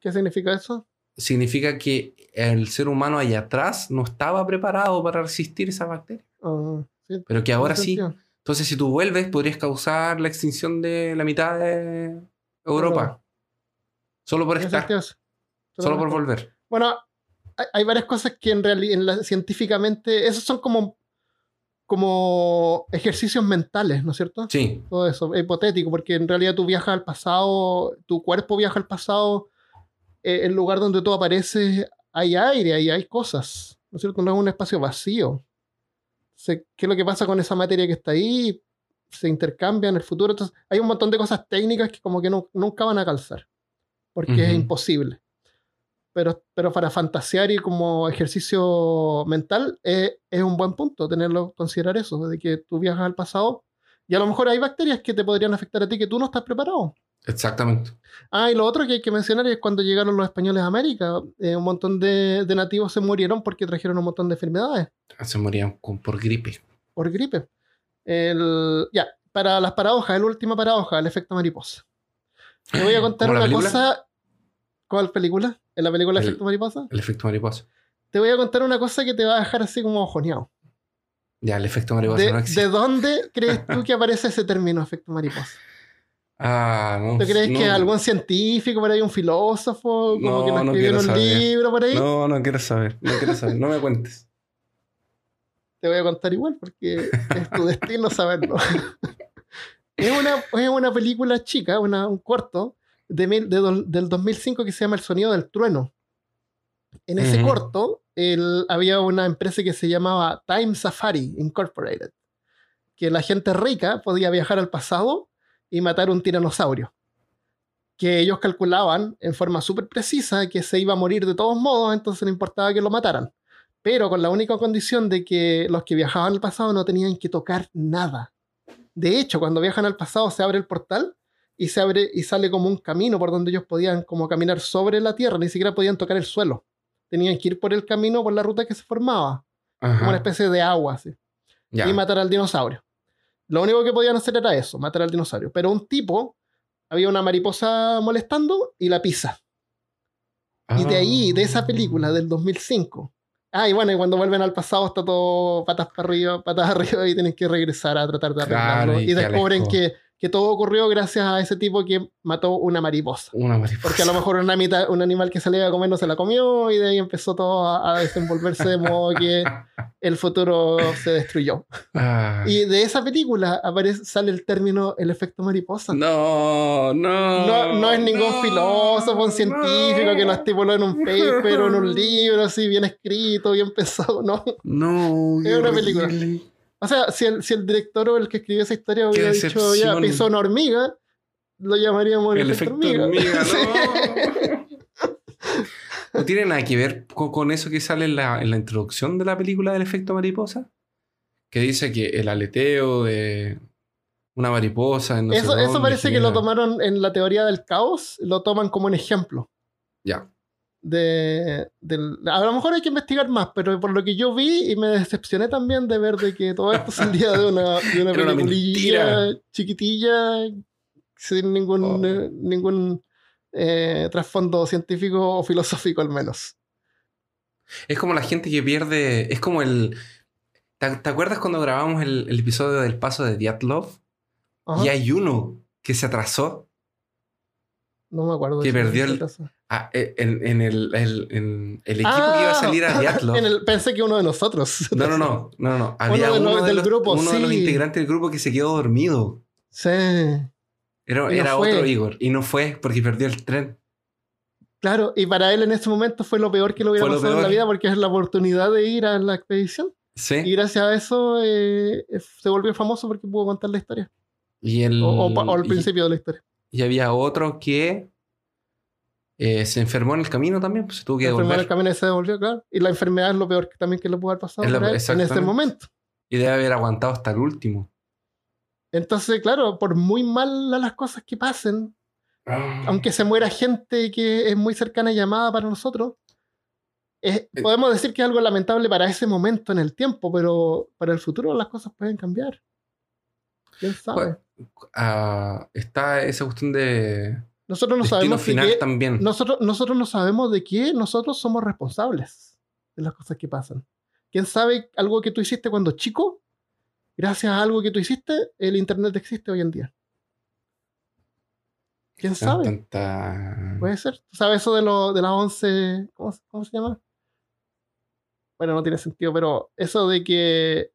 Speaker 1: ¿Qué significa eso?
Speaker 2: Significa que el ser humano allá atrás no estaba preparado para resistir esa bacteria.
Speaker 1: Sí,
Speaker 2: Pero que ahora sí. Entonces, si tú vuelves, podrías causar la extinción de la mitad de Europa. Solo por estar. Solo por volver.
Speaker 1: Bueno, hay, hay varias cosas que en realidad científicamente, esos son como, como ejercicios mentales, ¿no es cierto?
Speaker 2: Sí,
Speaker 1: Todo eso, es hipotético, porque en realidad tú viajas al pasado, tu cuerpo viaja al pasado, eh, el lugar donde tú apareces hay aire y hay cosas, ¿no es cierto? No es un espacio vacío. Se- ¿Qué es lo que pasa con esa materia que está ahí? Se intercambia en el futuro. Entonces, hay un montón de cosas técnicas que como que no- nunca van a calzar, porque es
Speaker 2: Ujú.
Speaker 1: imposible. Pero, pero para fantasear y como ejercicio mental eh, es un buen punto tenerlo, considerar eso, de que tú viajas al pasado y a lo mejor hay bacterias que te podrían afectar a ti que tú no estás preparado.
Speaker 2: Exactamente.
Speaker 1: Ah, y lo otro que hay que mencionar es cuando llegaron los españoles a América, eh, un montón de, de nativos se murieron porque trajeron un montón de enfermedades
Speaker 2: Se morían con- por gripe.
Speaker 1: por gripe. El, ya, para las paradojas, la última paradoja, el efecto mariposa. Te voy a (gasps) contar
Speaker 2: ¿Como la
Speaker 1: una
Speaker 2: película?
Speaker 1: cosa. ¿Cuál película? ¿En la película
Speaker 2: El-
Speaker 1: Efecto Mariposa?
Speaker 2: El efecto mariposa.
Speaker 1: Te voy a contar una cosa que te va a dejar así como ojoneado.
Speaker 2: Ya, el efecto mariposa
Speaker 1: ¿De,
Speaker 2: no existe.
Speaker 1: ¿De dónde crees (laughs) tú que aparece ese término efecto mariposa?
Speaker 2: Ah, no.
Speaker 1: ¿Tú crees
Speaker 2: no,
Speaker 1: que algún científico por ahí, un filósofo, como
Speaker 2: No,
Speaker 1: que lo
Speaker 2: no
Speaker 1: escribió un
Speaker 2: saber.
Speaker 1: libro por ahí?
Speaker 2: No, no quiero saber. No quiero saber. No me cuentes. (laughs)
Speaker 1: Te voy a contar igual porque es tu destino saberlo. (laughs) es, una, es una película chica, una, un corto de mil- de do- del 2005 que se llama El sonido del trueno. En ese
Speaker 2: Ujú.
Speaker 1: corto el- había una empresa que se llamaba Time Safari Incorporated, que la gente rica podía viajar al pasado y matar un tiranosaurio. Que ellos calculaban en forma súper precisa que se iba a morir de todos modos, entonces no importaba que lo mataran. Pero con la única condición de que los que viajaban al pasado no tenían que tocar nada. De hecho, cuando viajan al pasado se abre el portal y se abre y sale como un camino por donde ellos podían como caminar sobre la tierra, ni siquiera podían tocar el suelo. Tenían que ir por el camino, por la ruta que se formaba, como una especie de agua, así y matar al dinosaurio. Lo único que podían hacer era eso, matar al dinosaurio. Pero un tipo, había una mariposa molestando y la pisa. Y de ahí, de esa película del 2005. Ah, y bueno, y cuando vuelven al pasado está todo patas para arriba, patas (laughs) arriba y tienen que regresar a tratar de arreglarlo.
Speaker 2: Claro, y
Speaker 1: y descubren que que todo ocurrió gracias a ese tipo que mató una mariposa.
Speaker 2: Una mariposa.
Speaker 1: Porque a lo mejor una mitad- un animal que se le iba a comer no se la comió y de ahí empezó todo a, a desenvolverse de modo que el futuro se destruyó.
Speaker 2: Ah.
Speaker 1: Y de esa película aparece, sale el término el efecto mariposa.
Speaker 2: No, no.
Speaker 1: No, no es ningún
Speaker 2: no,
Speaker 1: filósofo, un científico
Speaker 2: no.
Speaker 1: que lo estipuló en un paper o en un libro así bien escrito, bien (laughs) pensado, no.
Speaker 2: No,
Speaker 1: Es una película. O sea, si el, si el director o el que escribió esa historia hubiera dicho ya pisó una hormiga, lo llamaríamos el,
Speaker 2: El
Speaker 1: efecto,
Speaker 2: efecto
Speaker 1: hormiga.
Speaker 2: no. (laughs) ¿No tiene nada que ver con, con eso que sale en la, en la introducción de la película del efecto mariposa? Que dice que el aleteo de una mariposa en no
Speaker 1: eso, eso parece que lo tomaron en la teoría del caos, lo toman como un ejemplo.
Speaker 2: Ya.
Speaker 1: De, del- a lo mejor hay que investigar más, pero por lo que yo vi y me decepcioné también de ver de que todo esto (laughs) salía de una, de una chiquitilla sin ningún,
Speaker 2: Oh.
Speaker 1: eh, ningún eh, trasfondo científico o filosófico al menos.
Speaker 2: Es como la gente que pierde. Es como el. ¿Te, te acuerdas cuando grabamos el, el episodio del paso de Diatlov?
Speaker 1: Ajá.
Speaker 2: Y hay uno que se atrasó
Speaker 1: No me acuerdo.
Speaker 2: que
Speaker 1: de
Speaker 2: perdió el-
Speaker 1: caso.
Speaker 2: Ah, eh, en, en el, el- en el equipo que iba a salir a
Speaker 1: Ah, (laughs) en el- pensé que uno de nosotros.
Speaker 2: No, no, no, no, no. Había
Speaker 1: de
Speaker 2: uno, de
Speaker 1: del
Speaker 2: los,
Speaker 1: grupo,
Speaker 2: uno de los
Speaker 1: sí.
Speaker 2: integrantes del grupo que se quedó dormido.
Speaker 1: Sí.
Speaker 2: Era,
Speaker 1: Y no
Speaker 2: era
Speaker 1: fue.
Speaker 2: otro Igor. Y no fue porque perdió el tren.
Speaker 1: Claro, y para él en ese momento fue lo peor que le hubiera
Speaker 2: lo
Speaker 1: pasado en la vida porque es la oportunidad de ir a la expedición. Y
Speaker 2: Sí.
Speaker 1: gracias a eso eh, se volvió famoso porque pudo contar la historia.
Speaker 2: Y, el,
Speaker 1: O, o pa- o al
Speaker 2: y-
Speaker 1: principio de la historia.
Speaker 2: y había otro que eh, se enfermó en el camino también. Pues se tuvo que
Speaker 1: La enfermedad
Speaker 2: devolver.
Speaker 1: del camino se devolvió, claro. Y la enfermedad es lo peor que también que le pudo haber pasado
Speaker 2: Es
Speaker 1: en ese momento.
Speaker 2: Y debe haber aguantado hasta el último.
Speaker 1: Entonces, claro, por muy mal las cosas que pasen, aunque se muera gente que es muy cercana y llamada para nosotros, es-
Speaker 2: Eh.
Speaker 1: podemos decir que es algo lamentable para ese momento en el tiempo, pero para el futuro las cosas pueden cambiar. ¿Quién sabe?
Speaker 2: Ah, está esa cuestión de
Speaker 1: nosotros no
Speaker 2: destino
Speaker 1: sabemos de
Speaker 2: final
Speaker 1: qué-
Speaker 2: también.
Speaker 1: nosotros, nosotros no sabemos de qué nosotros somos responsables de las cosas que pasan. ¿Quién sabe algo que tú hiciste cuando chico? Gracias a algo que tú hiciste, el Internet existe hoy en día. ¿Quién sabe? Puede ser. ¿Tú sabes eso de, lo, de las 11... ¿cómo, se- cómo se llama? Bueno, no tiene sentido, pero eso de que...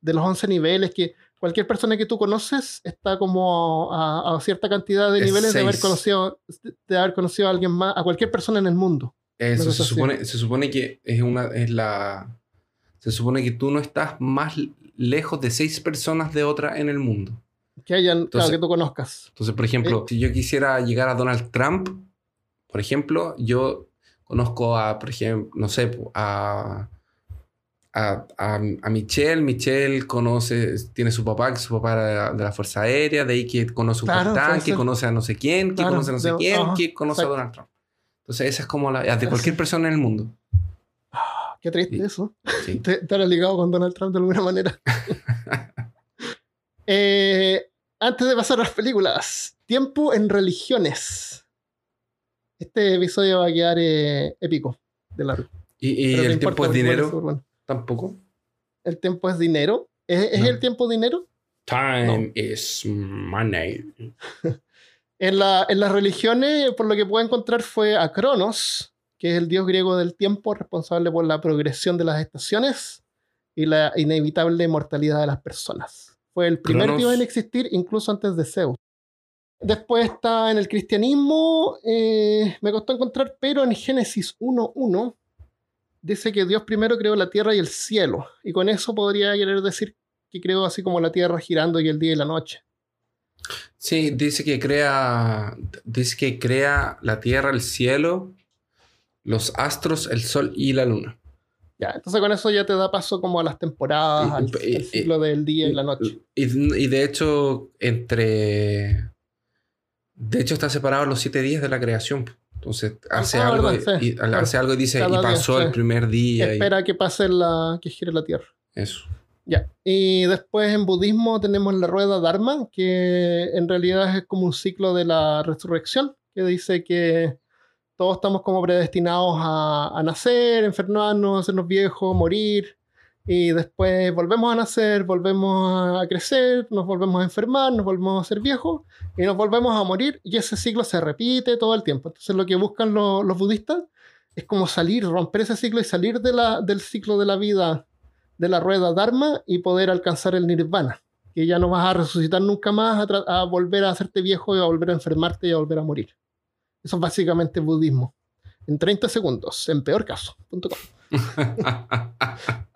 Speaker 1: De los 11 niveles, que cualquier persona que tú conoces está como a, a cierta cantidad de
Speaker 2: Es
Speaker 1: niveles de haber, conocido, de haber conocido a alguien más, a cualquier persona en el mundo.
Speaker 2: Eso se supone, se supone que es una es la se supone que tú no estás más lejos de seis personas de otra en el mundo.
Speaker 1: Que hayan, claro,
Speaker 2: Entonces-
Speaker 1: que tú conozcas.
Speaker 2: Entonces, por ejemplo,
Speaker 1: Eh.
Speaker 2: si yo quisiera llegar a Donald Trump, por ejemplo, yo conozco a, por ejemplo, no sé, a, a, a, a Michelle. Michelle conoce, tiene su papá, que su papá era de la, Fuerza Aérea, de ahí que conoce un
Speaker 1: Claro,
Speaker 2: capitán, que conoce a no sé quién, que
Speaker 1: Claro,
Speaker 2: conoce a no sé
Speaker 1: de-
Speaker 2: quién, que conoce
Speaker 1: exacto.
Speaker 2: a Donald Trump. Entonces, esa es como la de cualquier persona en el mundo.
Speaker 1: Qué triste
Speaker 2: Sí.
Speaker 1: eso.
Speaker 2: Sí. (laughs)
Speaker 1: Te- Estar ligado con Donald Trump de alguna manera. (laughs) Eh, antes de pasar a las películas, tiempo en religiones. Este episodio va a quedar eh, épico, de largo.
Speaker 2: Y, y el tiempo es dinero,
Speaker 1: bueno.
Speaker 2: Tampoco.
Speaker 1: El tiempo es dinero. ¿Es, es
Speaker 2: No.
Speaker 1: el tiempo dinero?
Speaker 2: Time is money. (laughs)
Speaker 1: En, la- en las religiones, por lo que puedo encontrar, fue a Cronos, que es el dios griego del tiempo, responsable por la progresión de las estaciones y la inevitable mortalidad de las personas. Fue el primer
Speaker 2: Cronos.
Speaker 1: dios en existir, incluso antes de Zeus. Después está en el cristianismo, eh, me costó encontrar, pero en Génesis 1.1 dice que Dios primero creó la tierra y el cielo. Y con eso podría querer decir que creó así como la tierra girando y el día y la noche.
Speaker 2: Sí, dice que crea. Dice que crea la tierra, el cielo, los astros, el sol y la luna.
Speaker 1: Ya, entonces con eso ya te da paso como a las temporadas,
Speaker 2: Y-
Speaker 1: al, ciclo del día y la noche.
Speaker 2: Y, y de hecho, entre. De hecho, está separado los siete días de la creación. Entonces, hace
Speaker 1: ah,
Speaker 2: algo
Speaker 1: verdad, sí,
Speaker 2: y,
Speaker 1: claro.
Speaker 2: hace algo y dice,
Speaker 1: Cada
Speaker 2: y
Speaker 1: día,
Speaker 2: pasó
Speaker 1: sí.
Speaker 2: el primer día. y
Speaker 1: Espera que pase la que gire la tierra.
Speaker 2: eso.
Speaker 1: Ya. Y después en budismo tenemos la rueda Dharma, que en realidad es como un ciclo de la resurrección, que dice que todos estamos como predestinados a, a nacer, enfermarnos, hacernos viejos, morir, Y después volvemos a nacer, volvemos a crecer, nos volvemos a enfermar, nos volvemos a ser viejos y nos volvemos a morir y ese ciclo se repite todo el tiempo. Entonces lo que buscan lo- los budistas es como salir, romper ese ciclo y salir de la, del ciclo de la vida, de la rueda Dharma y poder alcanzar el nirvana. Que ya no vas a resucitar nunca más, a, a volver a hacerte viejo y a volver a enfermarte y a volver a morir. Eso es básicamente budismo. En 30 segundos, en peor caso. punto com. (laughs)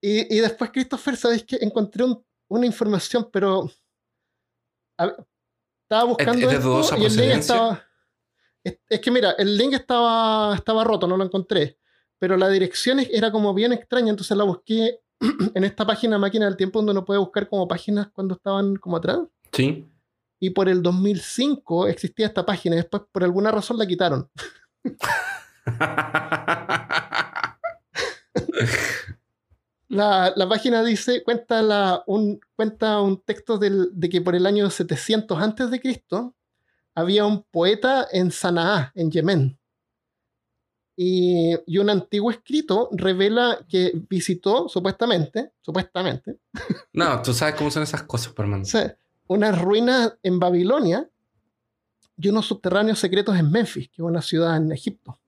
Speaker 1: Y, y después, Christopher, ¿sabéis que encontré un- una información, pero a ver, estaba buscando
Speaker 2: es de
Speaker 1: esto
Speaker 2: dudosa
Speaker 1: y el link estaba... Es, es que mira, el link estaba, estaba roto, no lo encontré, pero la dirección era como bien extraña, entonces la busqué (clears throat) en esta página Máquina del Tiempo donde uno puede buscar como páginas cuando estaban como atrás.
Speaker 2: sí.
Speaker 1: Y por el 2005 existía esta página y después por alguna razón la quitaron. (laughs) La, la página dice, cuenta, la, un, cuenta un texto del- de que por el año 700 antes de Cristo había un poeta en Sanaa, en Yemen. Y, y un antiguo escrito revela que visitó, supuestamente, supuestamente,
Speaker 2: no, tú sabes cómo son esas cosas, hermano. (laughs)
Speaker 1: unas ruinas en Babilonia y unos subterráneos secretos en Memphis, que es una ciudad en Egipto.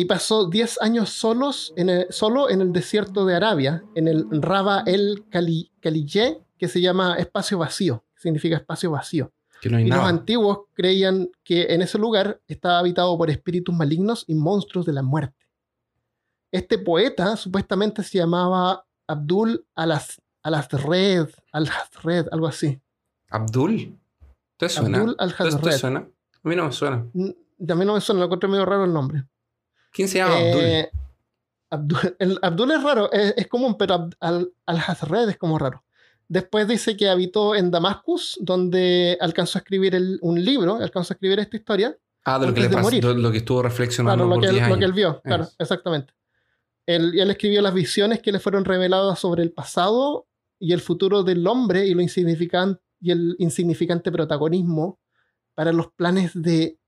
Speaker 1: Y pasó 10 años solos en el- solo en el desierto de Arabia, en el Raba el Kali- Khalilye, que se llama espacio vacío, que significa espacio vacío.
Speaker 2: Que no hay
Speaker 1: Y los
Speaker 2: nada.
Speaker 1: antiguos creían que en ese lugar estaba habitado por espíritus malignos y monstruos de la muerte. Este poeta supuestamente se llamaba Abdul Alas- Al-Azred, Al-Hazred, algo así.
Speaker 2: ¿Abdul? ¿Te suena?
Speaker 1: Abdul
Speaker 2: ¿Te, te
Speaker 1: Al-Hazred.
Speaker 2: suena? A mí no me suena.
Speaker 1: A mí no me suena, lo encuentro medio raro el nombre.
Speaker 2: ¿Quién se llama Abdul?
Speaker 1: Eh, Abdul, (laughs) el Abdul es raro, es, es común, pero Ab- al, Al-Hazred es como raro. Después dice que habitó en Damascus, donde alcanzó a escribir el- un libro, alcanzó a escribir esta historia.
Speaker 2: Ah, de lo que le pasó,
Speaker 1: morir.
Speaker 2: lo, que estuvo reflexionando
Speaker 1: Claro, lo
Speaker 2: por
Speaker 1: que, él,
Speaker 2: 10
Speaker 1: lo que él
Speaker 2: años.
Speaker 1: vio, claro,
Speaker 2: Eso.
Speaker 1: exactamente. Él, él escribió las visiones que le fueron reveladas sobre el pasado y el futuro del hombre y, lo insignificante, y el insignificante protagonismo para los planes de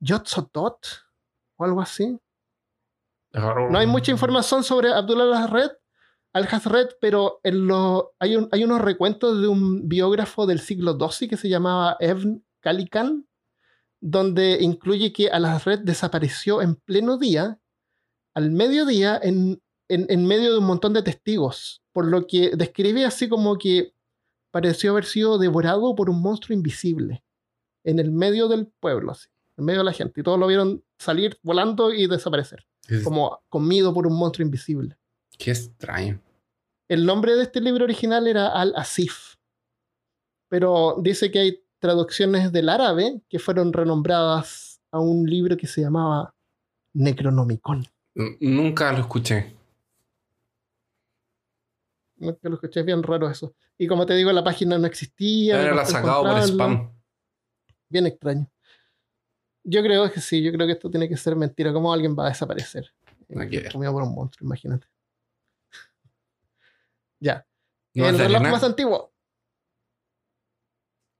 Speaker 1: Yotzotot o algo así. No hay mucha información sobre Abdullah al-Hazred, al-Hazred, pero en hay, un- hay unos recuentos de un biógrafo del siglo XII que se llamaba Ebn Kalikan, donde incluye que al-Hazred desapareció en pleno día, al mediodía, en, en, en medio de un montón de testigos, por lo que describe así como que pareció haber sido devorado por un monstruo invisible, en el medio del pueblo, así, en medio de la gente, y todos lo vieron salir volando y desaparecer
Speaker 2: Es-
Speaker 1: como comido por un monstruo invisible.
Speaker 2: Qué extraño.
Speaker 1: El nombre de este libro original era Al-Asif, pero dice que hay traducciones del árabe que fueron renombradas a un libro que se llamaba Necronomicon.
Speaker 2: Nunca lo escuché.
Speaker 1: Que lo escuché es bien raro eso. Y como te digo, la página no existía. Me
Speaker 2: la sacado por spam.
Speaker 1: Bien extraño. Yo creo que sí, yo creo que esto tiene que ser mentira. ¿Cómo alguien va a desaparecer?
Speaker 2: Ver.
Speaker 1: Comido por un monstruo, imagínate. (laughs) ya.
Speaker 2: No
Speaker 1: el reloj más antiguo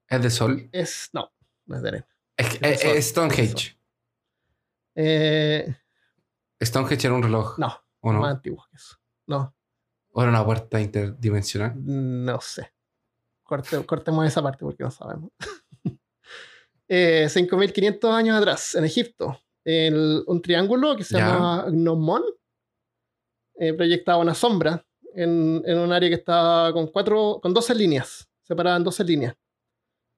Speaker 2: es de sol.
Speaker 1: es. No, no es de arena.
Speaker 2: Es, que-
Speaker 1: Es de
Speaker 2: es-
Speaker 1: sol,
Speaker 2: es Stonehenge.
Speaker 1: Eh,
Speaker 2: Stonehenge era un reloj.
Speaker 1: no,
Speaker 2: ¿O no?
Speaker 1: más antiguo que eso. No,
Speaker 2: ¿O era una puerta interdimensional?
Speaker 1: no sé. Corte- cortemos esa parte porque no sabemos. (laughs) eh, 5.500 años atrás, en Egipto, el- un triángulo que se llama Gnomon eh, proyectaba una sombra en, en un área que estaba con, cuatro, con 12 líneas, separada en 12 líneas,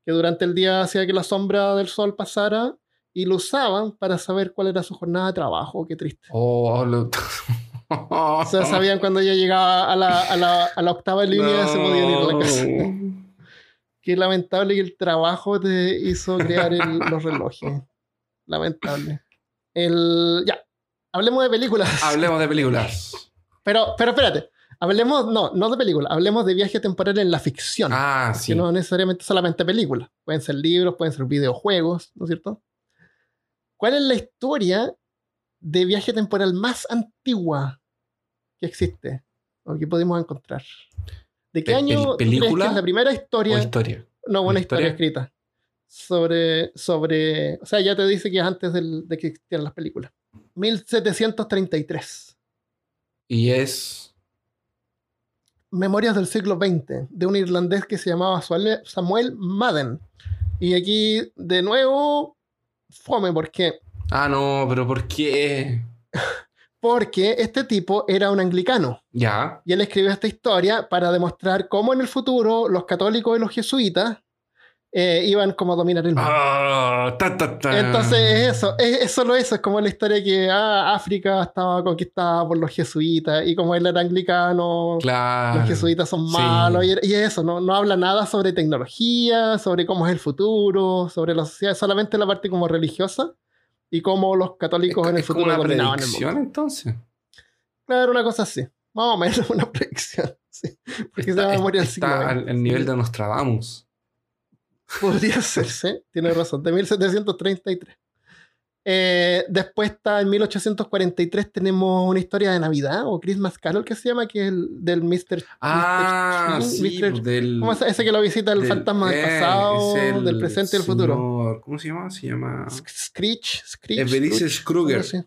Speaker 1: que durante el día hacía que la sombra del sol pasara y lo usaban para saber cuál era su jornada de trabajo. Qué triste.
Speaker 2: Oh, lo...
Speaker 1: O sea, sabían cuando ya llegaba a la, a la- a la octava línea se podían ir a la (laughs) casa. Qué lamentable que el trabajo te hizo crear el- (laughs) los relojes. Lamentable. El, ya, hablemos de películas.
Speaker 2: Hablemos de películas.
Speaker 1: Pero, pero espérate, hablemos, no, no de películas, hablemos de viaje temporal en la ficción.
Speaker 2: Ah,
Speaker 1: Que
Speaker 2: sí.
Speaker 1: no necesariamente solamente películas. Pueden ser libros, pueden ser videojuegos, ¿no es cierto? ¿Cuál es la historia de viaje temporal más antigua que existe? O que pudimos encontrar. ¿De qué
Speaker 2: Pe-
Speaker 1: año que
Speaker 2: película
Speaker 1: es la primera
Speaker 2: O
Speaker 1: historia?
Speaker 2: historia.
Speaker 1: no, una
Speaker 2: ¿Una
Speaker 1: historia
Speaker 2: historia?
Speaker 1: escrita. Sobre, sobre. O sea, ya te dice que es antes del- de que existieran las películas. 1733.
Speaker 2: Y es.
Speaker 1: Memorias del siglo XX, de un irlandés que se llamaba Samuel Madden. Y aquí, de nuevo, fome, ¿por qué?
Speaker 2: Ah, no, pero ¿por qué?
Speaker 1: Porque este tipo era un anglicano.
Speaker 2: Ya.
Speaker 1: Y él escribió esta historia para demostrar cómo en el futuro los católicos y los jesuitas eh, iban como a dominar el mundo.
Speaker 2: Ah, ta, ta, ta.
Speaker 1: Entonces es eso, es, es solo eso, es como la historia que ah, África estaba conquistada por los jesuitas y como él era anglicano,
Speaker 2: Claro.
Speaker 1: los jesuitas son
Speaker 2: sí.
Speaker 1: malos y, y eso, no, no habla nada sobre tecnología, sobre cómo es el futuro, sobre la sociedad, solamente la parte como religiosa y cómo los católicos
Speaker 2: Es,
Speaker 1: en el
Speaker 2: es como
Speaker 1: futuro
Speaker 2: una
Speaker 1: dominaban el mundo.
Speaker 2: predicción, entonces.
Speaker 1: Claro, una cosa así, más o menos una (laughs) predicción, sí, porque se
Speaker 2: Está,
Speaker 1: llama
Speaker 2: es-
Speaker 1: Memoria del
Speaker 2: está al, al nivel de Nostradamus.
Speaker 1: Podría (laughs) ser, sí, tiene razón, de 1733. Eh, después está en 1843 tenemos una historia de Navidad o Christmas Carol que se llama, que es el del Mr.
Speaker 2: Ah,
Speaker 1: Mr.
Speaker 2: sí,
Speaker 1: Mr.
Speaker 2: pues, del.
Speaker 1: ¿Cómo es ese que lo visita el
Speaker 2: del-
Speaker 1: fantasma del
Speaker 2: eh,
Speaker 1: pasado,
Speaker 2: el
Speaker 1: del presente y del futuro?
Speaker 2: ¿Cómo se llama? Se llama.
Speaker 1: Screech, Screech.
Speaker 2: Ebenezer
Speaker 1: Scrooge,
Speaker 2: Kruger.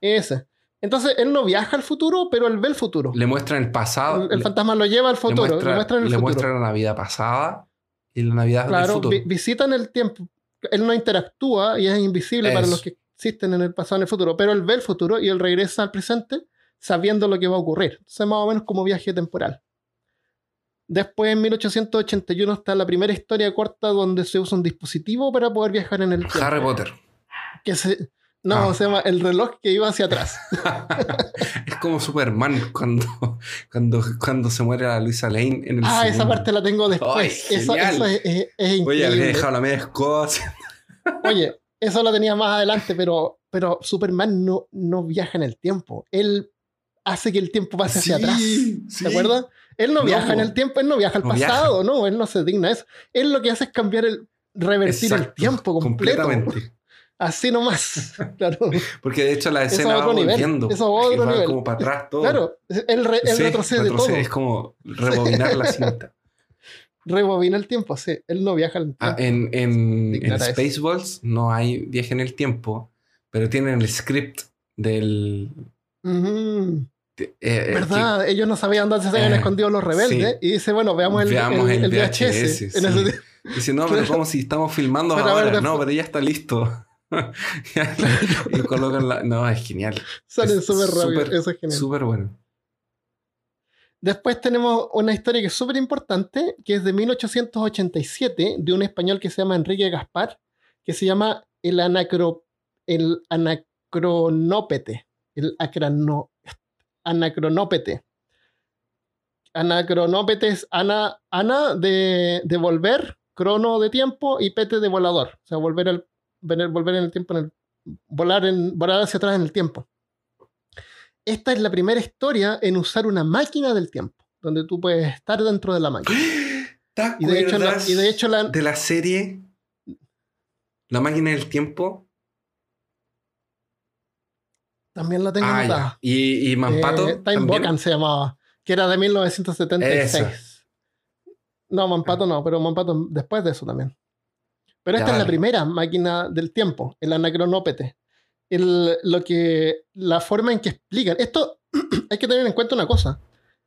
Speaker 1: Ese. Entonces él no viaja al futuro, pero él ve el futuro.
Speaker 2: Le muestran el pasado.
Speaker 1: el, el
Speaker 2: le-
Speaker 1: fantasma lo lleva al futuro,
Speaker 2: le
Speaker 1: futuro.
Speaker 2: muestra la Navidad pasada y la Navidad del
Speaker 1: Claro,
Speaker 2: futuro.
Speaker 1: vi- visitan el tiempo. Él no interactúa y es invisible para los que existen en el pasado y en el futuro, pero él ve el futuro y él regresa al presente sabiendo lo que va a ocurrir. Entonces, más o menos como viaje temporal. Después, en 1881, está la primera historia corta donde se usa un dispositivo para poder viajar en el tiempo.
Speaker 2: Harry Potter.
Speaker 1: Que se, no,
Speaker 2: Ah.
Speaker 1: se llama el reloj que iba hacia atrás. (laughs)
Speaker 2: es como Superman cuando, cuando, cuando se muere la Luisa Lane en el
Speaker 1: ah, esa parte la tengo después.
Speaker 2: Ay,
Speaker 1: eso eso es, es- es
Speaker 2: Oye, habría
Speaker 1: increíble.
Speaker 2: dejado la media escocia. (laughs)
Speaker 1: Oye, eso lo tenía más adelante, pero, pero Superman no, no viaja en el tiempo. Él hace que el tiempo pase hacia
Speaker 2: Sí,
Speaker 1: atrás.
Speaker 2: sí.
Speaker 1: ¿Te acuerdas? Él no,
Speaker 2: No,
Speaker 1: viaja en el tiempo, él no viaja al
Speaker 2: No
Speaker 1: pasado, no, él no se digna eso. Él lo que hace es cambiar el, revertir el tiempo completo.
Speaker 2: Completamente.
Speaker 1: Así nomás. (laughs) Claro.
Speaker 2: Porque de hecho la escena va volviendo.
Speaker 1: eso a otro
Speaker 2: va
Speaker 1: nivel.
Speaker 2: como para atrás todo.
Speaker 1: Claro, él, re- él
Speaker 2: Sí,
Speaker 1: retrocede
Speaker 2: retrocede,
Speaker 1: todo.
Speaker 2: Es como (laughs) rebobinar la cinta. (laughs)
Speaker 1: Rebobina el tiempo, sí. Él no viaja al
Speaker 2: Ah,
Speaker 1: tiempo.
Speaker 2: en en, en. Spaceballs no hay viaje en el tiempo, pero tienen el script del... De- eh,
Speaker 1: ¿Verdad? Ellos no sabían dónde se habían
Speaker 2: Eh,
Speaker 1: escondido los rebeldes.
Speaker 2: sí.
Speaker 1: Y dice, bueno, veamos el,
Speaker 2: Veamos
Speaker 1: el-
Speaker 2: el
Speaker 1: el VHS.
Speaker 2: VHS,
Speaker 1: en ese
Speaker 2: dice, no, pero como si estamos filmando
Speaker 1: ver,
Speaker 2: ahora. No, pero ya está listo. (laughs) y colocan la... No, es genial.
Speaker 1: Salen súper rápido. Eso es genial.
Speaker 2: Súper bueno.
Speaker 1: Después tenemos una historia que es súper importante, que es de 1887, de un español que se llama Enrique Gaspar, que se llama el, anacro, el anacronópete. El acrano, anacronópete. Anacronópete es ana, ana de, de volver, crono de tiempo y pete de volador. O sea, volver, al, venir- volver en el tiempo, en el, volar, en, volar hacia atrás en el tiempo. Esta es la primera historia en usar una máquina del tiempo, donde tú puedes estar dentro de la máquina. (gasps)
Speaker 2: ¿Te
Speaker 1: Y de hecho, la, y de, hecho la,
Speaker 2: de la serie La máquina del tiempo?
Speaker 1: también la tengo
Speaker 2: Ah,
Speaker 1: anotada.
Speaker 2: ya. ¿Y, y Mampato?
Speaker 1: Eh, Time? Bocan se llamaba, que era de 1976.
Speaker 2: Eso.
Speaker 1: No, Mampato no, pero Mampato después de eso también. Pero esta
Speaker 2: Ya,
Speaker 1: es la
Speaker 2: dale.
Speaker 1: primera máquina del tiempo, el anacronópete. El, lo que, la forma en que explican. Esto (clears throat) hay que tener en cuenta una cosa.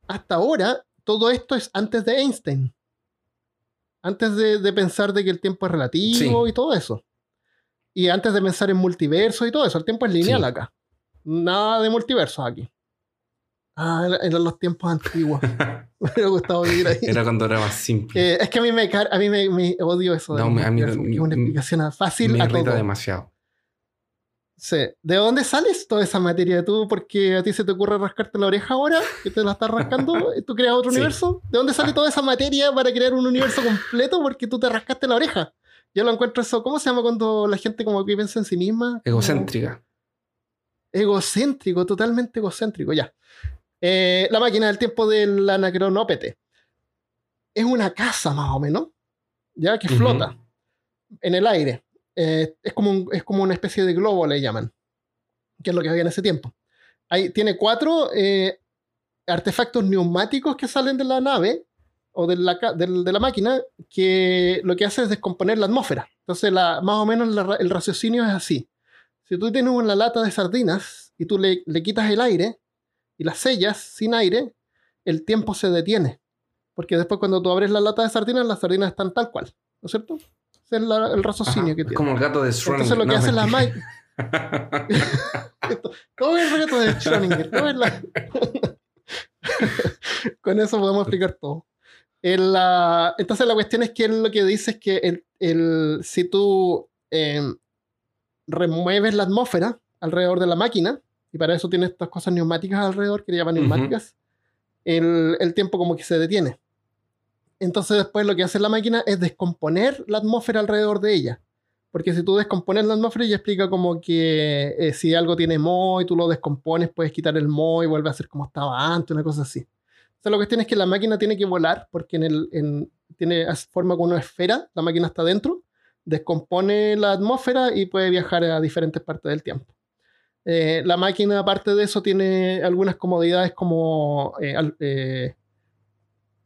Speaker 1: Hasta ahora, todo esto es antes de Einstein. Antes de, de pensar de que el tiempo es relativo
Speaker 2: Sí.
Speaker 1: y todo eso. Y antes de pensar en multiverso y todo eso. El tiempo es lineal
Speaker 2: Sí.
Speaker 1: acá. Nada de multiversos aquí. Ah, era- eran los tiempos antiguos. (laughs) Me hubiera gustado vivir ahí.
Speaker 2: Era cuando era más simple.
Speaker 1: Eh, es que a mí me, a mí me, me odio eso.
Speaker 2: No, a mí
Speaker 1: es una
Speaker 2: me-
Speaker 1: explicación fácil
Speaker 2: Me
Speaker 1: a todo.
Speaker 2: demasiado.
Speaker 1: Sí. ¿De dónde sales toda esa materia? ¿Tú porque a ti se te ocurre rascarte la oreja ahora? ¿Que te la estás rascando? (laughs) ¿Y ¿Tú creas otro
Speaker 2: Sí.
Speaker 1: universo? ¿De dónde sale
Speaker 2: Ah.
Speaker 1: toda esa materia para crear un universo (laughs) completo porque tú te rascaste la oreja? Yo lo encuentro eso. ¿Cómo se llama cuando la gente como que piensa en sí misma?
Speaker 2: Egocéntrica.
Speaker 1: egocéntrico, totalmente egocéntrico, ya. Eh, la máquina del tiempo del anacronópete. Es una casa más o menos, ya que flota en el aire. Eh, es, como un- es como una especie de globo, le llaman, que es lo que había en ese tiempo. Ahí tiene cuatro eh, artefactos neumáticos que salen de la nave o de la, de la máquina que lo que hace es descomponer la atmósfera. Entonces, la, más o menos la el raciocinio es así. Si tú tienes una lata de sardinas y tú le, le quitas el aire, y las sellas sin aire, el tiempo se detiene. Porque después cuando tú abres la lata de sardinas, las sardinas están tal cual, ¿no es cierto? Ese es la- el raciocinio
Speaker 2: Ajá,
Speaker 1: que
Speaker 2: es
Speaker 1: tiene.
Speaker 2: como el gato de Schrödinger.
Speaker 1: Entonces lo que
Speaker 2: No,
Speaker 1: hace la máquina... ¿Cómo es el reto de Schrödinger? ¿Cómo es la- Con eso podemos explicar todo. En la- Entonces la cuestión es que él lo que dice es que el, el- si tú eh, remueves la atmósfera alrededor de la máquina, y para eso tiene estas cosas neumáticas alrededor que le llaman neumáticas, el, el tiempo como que se detiene. Entonces después lo que hace la máquina es descomponer la atmósfera alrededor de ella. Porque si tú descompones la atmósfera, ella explica como que eh, si algo tiene moho y tú lo descompones, puedes quitar el moho y vuelve a ser como estaba antes, una cosa así. O sea, lo que cuestión es que la máquina tiene que volar porque en el, en- tiene forma como una esfera, la máquina está dentro, descompone la atmósfera y puede viajar a diferentes partes del tiempo. Eh, la máquina, aparte de eso, tiene algunas comodidades como eh, eh,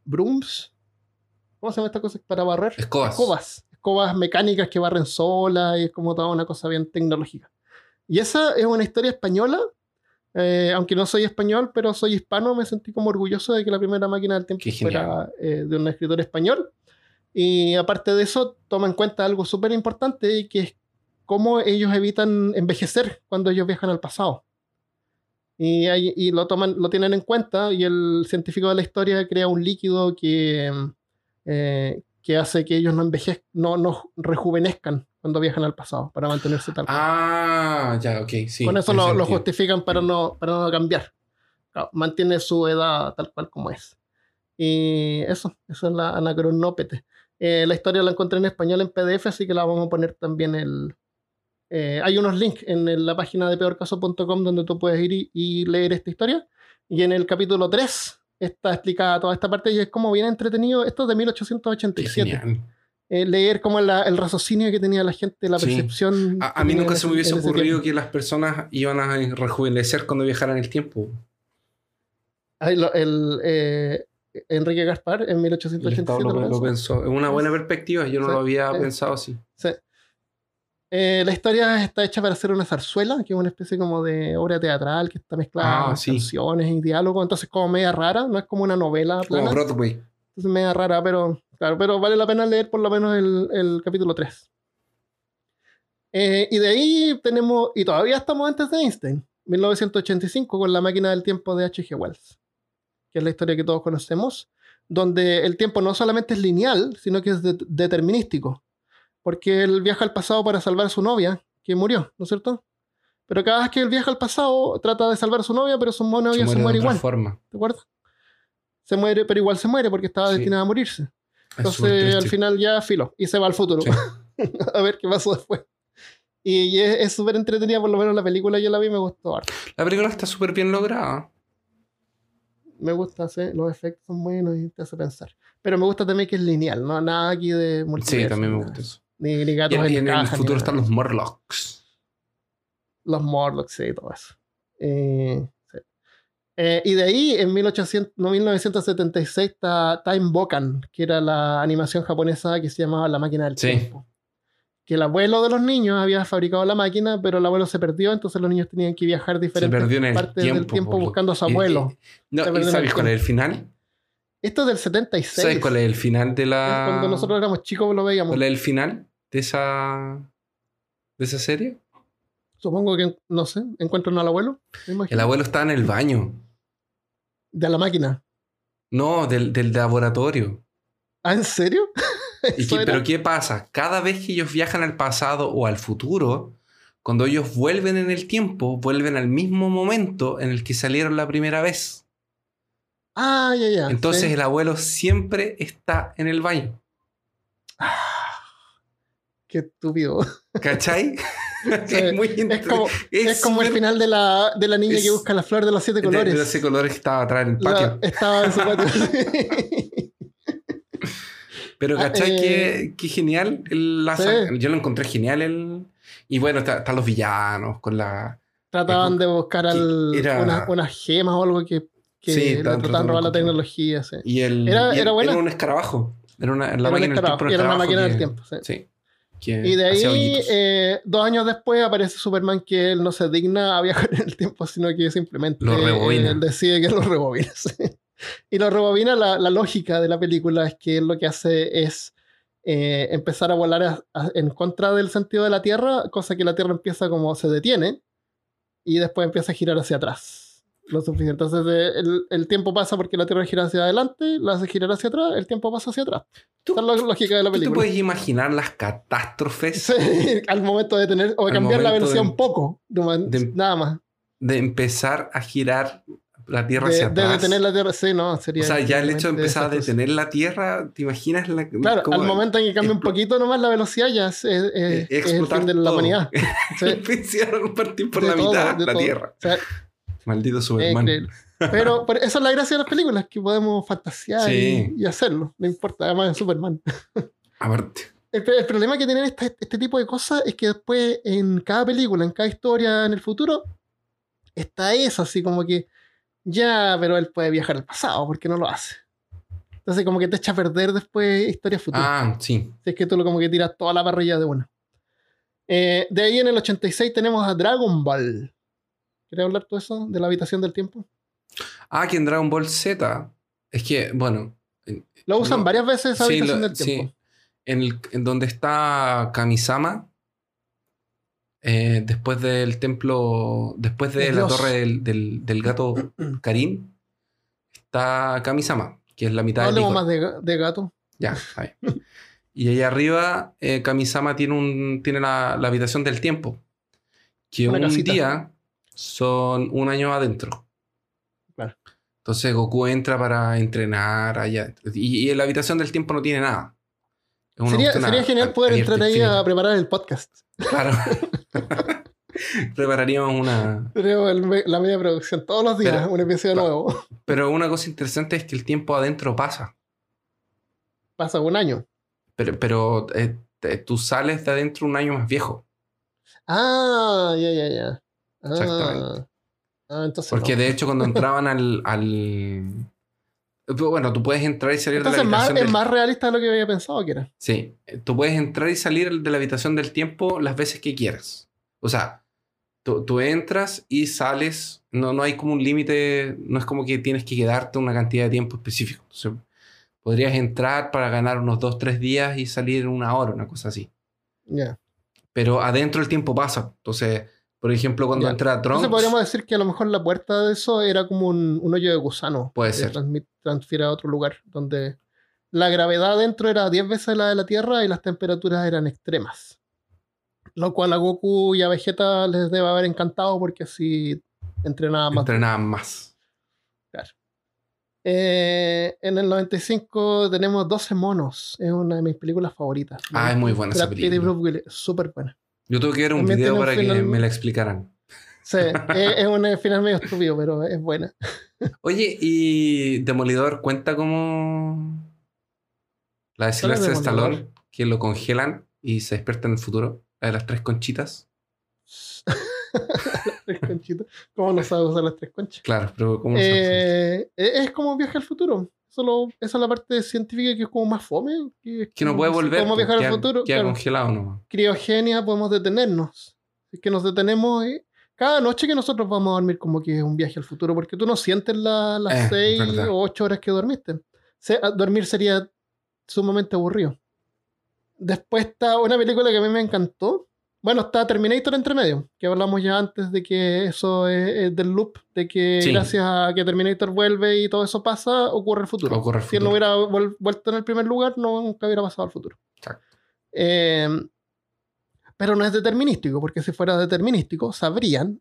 Speaker 1: brooms. ¿Cómo se llama esta cosa para barrer?
Speaker 2: Escobas.
Speaker 1: escobas, escobas mecánicas que barren sola y es como toda una cosa bien tecnológica. Y esa es una historia española, eh, aunque no soy español, pero soy hispano, me sentí como orgulloso de que la primera máquina del tiempo fuera eh, de un escritor español. Y aparte de eso, toma en cuenta algo súper importante y que es cómo ellos evitan envejecer cuando ellos viajan al pasado. Y, lo, toman, lo tienen en cuenta y el científico de la historia crea un líquido que, eh, que hace que ellos no envejezcan, no, no rejuvenezcan cuando viajan al pasado para mantenerse tal cual.
Speaker 2: Ah, ya, ok, sí.
Speaker 1: Con eso lo, justifican para no, para no cambiar. Claro, mantiene su edad tal cual como es. Y eso, eso es la anacronópete. Eh, la historia la encontré en español en PDF, así que la vamos a poner también el... eh, hay unos links en la página de peorcaso.com donde tú puedes ir y, y leer esta historia. Y en el capítulo 3 está explicada toda esta parte y es como bien entretenido. Esto es de
Speaker 2: Qué
Speaker 1: 1887.
Speaker 2: genial.
Speaker 1: Eh, leer como la- el raciocinio que tenía la gente, la
Speaker 2: Sí.
Speaker 1: percepción.
Speaker 2: A, a mí nunca se me
Speaker 1: ese-
Speaker 2: hubiese ocurrido que las personas iban a rejuvenecer cuando viajaran el tiempo.
Speaker 1: Ay, lo- el, eh, Enrique Gaspar en
Speaker 2: El
Speaker 1: 1887
Speaker 2: Estado lo,
Speaker 1: lo pensó.
Speaker 2: Es una buena perspectiva. Yo no
Speaker 1: Sí,
Speaker 2: lo había pensado así.
Speaker 1: Sí. Eh, la historia está hecha para hacer una zarzuela, que es una especie como de obra teatral que está mezclada
Speaker 2: Ah,
Speaker 1: con
Speaker 2: sí.
Speaker 1: canciones y diálogos, entonces como media rara, no es como una novela
Speaker 2: Como
Speaker 1: plana,
Speaker 2: Broadway.
Speaker 1: entonces media rara, pero claro, pero vale la pena leer por lo menos el, el capítulo 3. Eh, y de ahí tenemos, y todavía estamos antes de Einstein, 1985, con la máquina del tiempo de H.G. Wells, que es la historia que todos conocemos, donde el tiempo no solamente es lineal, sino que es de- determinístico, porque él viaja al pasado para salvar a su novia, que murió, ¿no es cierto? Pero cada vez que él viaja al pasado, trata de salvar a su novia, pero su novia se muere,
Speaker 2: de otra
Speaker 1: igual,
Speaker 2: forma.
Speaker 1: ¿te acuerdas? Se muere, pero igual se muere porque estaba
Speaker 2: Sí.
Speaker 1: destinada a morirse. Entonces, al final ya filo y se va al futuro.
Speaker 2: Sí. (laughs)
Speaker 1: a ver qué pasó después. Y, es súper entretenida, por lo menos la película yo la vi y me gustó harto.
Speaker 2: La película está súper bien lograda.
Speaker 1: Me gusta, sí, los efectos son buenos y te hace pensar. Pero me gusta también que es lineal, no nada aquí de multiverso.
Speaker 2: Sí, también me gusta eso.
Speaker 1: Ni, ni
Speaker 2: Y,
Speaker 1: gatos
Speaker 2: en- y en el
Speaker 1: caja,
Speaker 2: futuro están los Morlocks.
Speaker 1: los Morlocks sí, y todo eso. Eh, sí. Eh, y de ahí, en 1800, no, 1976, está Time Bokan, que era la animación japonesa que se llamaba La máquina del
Speaker 2: Sí.
Speaker 1: tiempo. Que el abuelo de los niños había fabricado la máquina, pero el abuelo se perdió, entonces los niños tenían que viajar diferentes partes del
Speaker 2: tiempo,
Speaker 1: tiempo
Speaker 2: po,
Speaker 1: buscando a su abuelo.
Speaker 2: y- no,
Speaker 1: Se
Speaker 2: ¿y
Speaker 1: perdió en el
Speaker 2: ¿Sabes cuál es el final?
Speaker 1: Esto es del 76.
Speaker 2: ¿Sabes cuál es el final de la.
Speaker 1: Cuando nosotros éramos chicos lo veíamos.
Speaker 2: ¿Cuál es el final de esa. de esa serie?
Speaker 1: Supongo que, no sé, encuentran al abuelo.
Speaker 2: El abuelo está en el baño.
Speaker 1: De la máquina.
Speaker 2: No, del, del laboratorio.
Speaker 1: ¿Ah, en serio? (laughs)
Speaker 2: ¿Y
Speaker 1: ¿Eso
Speaker 2: qué-
Speaker 1: era?
Speaker 2: pero ¿qué pasa? Cada vez que ellos viajan al pasado o al futuro, cuando ellos vuelven en el tiempo, vuelven al mismo momento en el que salieron la primera vez.
Speaker 1: Ah, ya, ya.
Speaker 2: Entonces
Speaker 1: sí.
Speaker 2: el abuelo siempre está en el baño.
Speaker 1: Qué estúpido.
Speaker 2: ¿Cachai? (laughs)
Speaker 1: Sí,
Speaker 2: es muy
Speaker 1: Es como, es como el final de la, de la niña
Speaker 2: es-
Speaker 1: que busca la flor de los siete
Speaker 2: de-
Speaker 1: colores.
Speaker 2: De, ese color que estaba atrás en el
Speaker 1: La-
Speaker 2: patio.
Speaker 1: estaba en su patio. (laughs)
Speaker 2: Pero
Speaker 1: Ah,
Speaker 2: ¿cachai?
Speaker 1: eh,
Speaker 2: qué, qué genial. el- la
Speaker 1: sí.
Speaker 2: Yo lo encontré genial. El... Y bueno, está- están los villanos con la...
Speaker 1: Trataban de buscar al,
Speaker 2: Era-
Speaker 1: una- unas gemas o algo que, que
Speaker 2: Sí,
Speaker 1: le trataban de robar la
Speaker 2: de
Speaker 1: tecnología. Sí.
Speaker 2: Y el,
Speaker 1: Era-
Speaker 2: y el-
Speaker 1: era buena.
Speaker 2: un escarabajo. Era una, la
Speaker 1: Era, un
Speaker 2: máquina del tiempo.
Speaker 1: era una máquina del tiempo. sí.
Speaker 2: Que
Speaker 1: Y de ahí, eh, dos años después, aparece Superman que él no se digna a viajar (laughs) en el tiempo, sino que simplemente
Speaker 2: Lo rebobina.
Speaker 1: eh, él decide que lo rebobina. (laughs) sí. Y lo rebobina, la, la lógica de la película es que él lo que hace es eh, empezar a volar a- a- en contra del sentido de la Tierra, cosa que la Tierra empieza como se detiene y después empieza a girar hacia atrás. Lo suficiente. Entonces el, el tiempo pasa porque la Tierra gira hacia adelante, la hace girar hacia atrás, el tiempo pasa hacia atrás.
Speaker 2: ¿Tú-
Speaker 1: Esa es la lógica de la
Speaker 2: ¿Tú
Speaker 1: película.
Speaker 2: puedes imaginar las catástrofes
Speaker 1: Sí, (laughs) al momento de tener o de cambiar la velocidad
Speaker 2: de-
Speaker 1: un poco,
Speaker 2: de-
Speaker 1: nada más.
Speaker 2: de empezar a girar la Tierra
Speaker 1: De,
Speaker 2: hacia
Speaker 1: de
Speaker 2: atrás?
Speaker 1: detener la Tierra, sí, no, sería.
Speaker 2: o sea, ya el hecho de empezar a detener la Tierra, ¿te imaginas la,
Speaker 1: Claro, al momento en que cambia un poquito nomás la velocidad, ya es, es- es- es el fin de la humanidad. (laughs) Sí,
Speaker 2: Hicieron partir por
Speaker 1: de
Speaker 2: la
Speaker 1: todo,
Speaker 2: mitad
Speaker 1: de
Speaker 2: la
Speaker 1: todo.
Speaker 2: Tierra.
Speaker 1: O sea,
Speaker 2: Maldito
Speaker 1: es
Speaker 2: Superman. (laughs)
Speaker 1: Pero, pero esa es la gracia de las películas, que podemos fantasear
Speaker 2: Sí.
Speaker 1: y, y hacerlo. No importa, además de Superman. (laughs)
Speaker 2: Aparte.
Speaker 1: El, el problema que tienen este, este tipo de cosas es que después en cada película, en cada historia en el futuro, está eso, así como que ya, pero él puede viajar al pasado, porque no lo hace? Entonces como que te echa a perder después historias futuras.
Speaker 2: Ah, sí.
Speaker 1: Si es que tú lo como que tiras toda la parrilla de una. Eh, de ahí en el 86 tenemos a Dragon Ball. ¿Quieres hablar tú eso? De la habitación del tiempo.
Speaker 2: Ah, que en Dragon Ball Z. Es que, bueno. en-
Speaker 1: Lo usan
Speaker 2: no,
Speaker 1: varias veces esa
Speaker 2: sí,
Speaker 1: habitación
Speaker 2: lo-
Speaker 1: del tiempo.
Speaker 2: sí. En, el- en donde está Kamisama. eh, después del templo. Después de la
Speaker 1: dios.
Speaker 2: torre del, del- del gato (clears throat) Karin. Está Kamisama, que es la mitad
Speaker 1: No
Speaker 2: de
Speaker 1: hablemos más de, ga- de gato.
Speaker 2: Ya, ahí. Y allá arriba, eh, Kamisama tiene, un, tiene la, la habitación del tiempo. Que
Speaker 1: Una
Speaker 2: un
Speaker 1: casita.
Speaker 2: día son un año adentro.
Speaker 1: Claro.
Speaker 2: Entonces Goku entra para entrenar allá. Y, y la habitación del tiempo no tiene nada.
Speaker 1: Sería, genial poder entrar ahí a preparar el podcast.
Speaker 2: Claro. (laughs) (laughs) Prepararíamos una.
Speaker 1: Me- la media producción todos los días,
Speaker 2: Pero-
Speaker 1: un episodio
Speaker 2: pa-
Speaker 1: nuevo.
Speaker 2: Pero una cosa interesante es que el tiempo adentro pasa.
Speaker 1: Pasa un año.
Speaker 2: Pero, pero eh, tú sales de adentro un año más viejo.
Speaker 1: Ah, ya, ya, ya. Ah,
Speaker 2: Exactamente.
Speaker 1: Ah, entonces.
Speaker 2: Porque
Speaker 1: no.
Speaker 2: de hecho cuando (laughs) entraban al, al... Bueno, tú puedes entrar y salir
Speaker 1: Entonces
Speaker 2: de
Speaker 1: es
Speaker 2: la
Speaker 1: más,
Speaker 2: habitación
Speaker 1: es
Speaker 2: del...
Speaker 1: más realista de lo que había pensado que era.
Speaker 2: Sí, tú puedes entrar y salir de la habitación del tiempo las veces que quieras. O sea, tú, tú entras y sales, no, no hay como un límite, no es como que tienes que quedarte una cantidad de tiempo específico. Entonces, podrías entrar para ganar unos 2, 3 días y salir una hora, una cosa así.
Speaker 1: Ya.
Speaker 2: Pero adentro el tiempo pasa. Entonces, por ejemplo, cuando
Speaker 1: Ya.
Speaker 2: entra Trunks...
Speaker 1: Entonces podríamos decir que a lo mejor la puerta de eso era como un, un hoyo de gusano.
Speaker 2: Puede ser.
Speaker 1: transfiere a otro lugar donde la gravedad dentro era 10 veces la de la Tierra y las temperaturas eran extremas. Lo cual a Goku y a Vegeta les debe haber encantado porque así entrenaban más.
Speaker 2: entrenaban más.
Speaker 1: Eh, en el 95 tenemos 12 monos. Es una de mis películas favoritas.
Speaker 2: Ah, es muy buena esa
Speaker 1: Brad y
Speaker 2: película.
Speaker 1: Súper buena.
Speaker 2: Yo tuve que ver un
Speaker 1: También
Speaker 2: video
Speaker 1: un
Speaker 2: para que me la explicaran.
Speaker 1: Sí, es, es un (laughs) final medio estúpido, pero es buena.
Speaker 2: Oye, ¿y Demolidor cuenta como la de
Speaker 1: ¿Cuál es
Speaker 2: Sylvester? Stallone, que lo congelan y se despierta en el futuro? La de las tres conchitas. (laughs)
Speaker 1: Las tres conchitas. ¿Cómo no sabe usar las tres conchas?
Speaker 2: Claro, pero ¿cómo se hace?
Speaker 1: Eh, es como viaje al futuro. Solo, esa es la parte científica que es como más fome. Que, es
Speaker 2: Que no puede volver.
Speaker 1: Podemos
Speaker 2: pues,
Speaker 1: viajar
Speaker 2: queda,
Speaker 1: al futuro.
Speaker 2: queda
Speaker 1: claro.
Speaker 2: congelado nomás.
Speaker 1: criogenia podemos detenernos. Es que nos detenemos y cada noche que nosotros vamos a dormir como que es un viaje al futuro, porque tú no sientes la- las
Speaker 2: Eh,
Speaker 1: seis
Speaker 2: verdad.
Speaker 1: o ocho horas que dormiste. Se- a- dormir sería sumamente aburrido. Después está una película que a mí me encantó. Bueno, está Terminator entre medio, que hablamos ya antes de que eso es, es del loop, de que
Speaker 2: Sí.
Speaker 1: gracias a que Terminator vuelve y todo eso pasa, ocurre el futuro.
Speaker 2: Ocurre el
Speaker 1: Si él no
Speaker 2: futuro.
Speaker 1: hubiera vuel- vuelto en el primer lugar, no, nunca hubiera pasado al futuro.
Speaker 2: Exacto.
Speaker 1: Eh, pero no es determinístico, porque si fuera determinístico, sabrían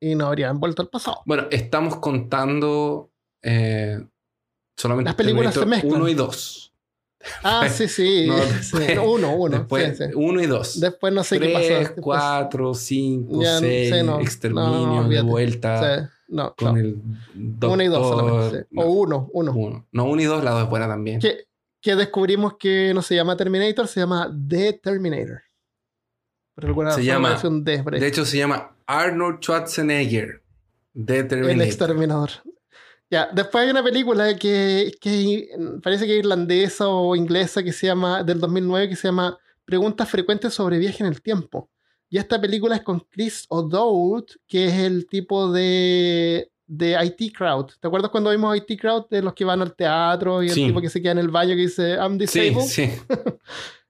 Speaker 1: y no habrían vuelto al pasado.
Speaker 2: Bueno, estamos contando eh, solamente
Speaker 1: Las películas se mezclan.
Speaker 2: 1 y 2.
Speaker 1: Ah, sí, sí.
Speaker 2: No, (laughs)
Speaker 1: sí.
Speaker 2: después-
Speaker 1: uno, uno.
Speaker 2: Después,
Speaker 1: sí, sí.
Speaker 2: 1 y 2.
Speaker 1: Después no sé qué pasó.
Speaker 2: 3,
Speaker 1: Después-
Speaker 2: 4, 5,
Speaker 1: Ya,
Speaker 2: 6,
Speaker 1: sí, no.
Speaker 2: exterminio,
Speaker 1: No,
Speaker 2: de vuelta.
Speaker 1: no,
Speaker 2: Con el doctor.
Speaker 1: Uno y dos solamente. O uno, uno.
Speaker 2: uno. No, uno y dos, la dos es buena también.
Speaker 1: Que, que descubrimos que no se llama Terminator, se llama The Terminator. Por alguna
Speaker 2: Se llama-
Speaker 1: es un D, por ahí.
Speaker 2: De hecho, se llama Arnold Schwarzenegger. De
Speaker 1: El
Speaker 2: Terminator.
Speaker 1: exterminador. Ya, después hay una película que, que parece que es irlandesa o inglesa que se llama, del 2009, que se llama preguntas frecuentes sobre viaje en el tiempo. Y esta película es con Chris O'Dowd, que es el tipo de, de IT Crowd. ¿Te acuerdas cuando vimos IT Crowd de los que van al teatro y el
Speaker 2: Sí.
Speaker 1: tipo que se queda en el baño que dice I'm
Speaker 2: Sí,
Speaker 1: disabled?
Speaker 2: sí. (laughs)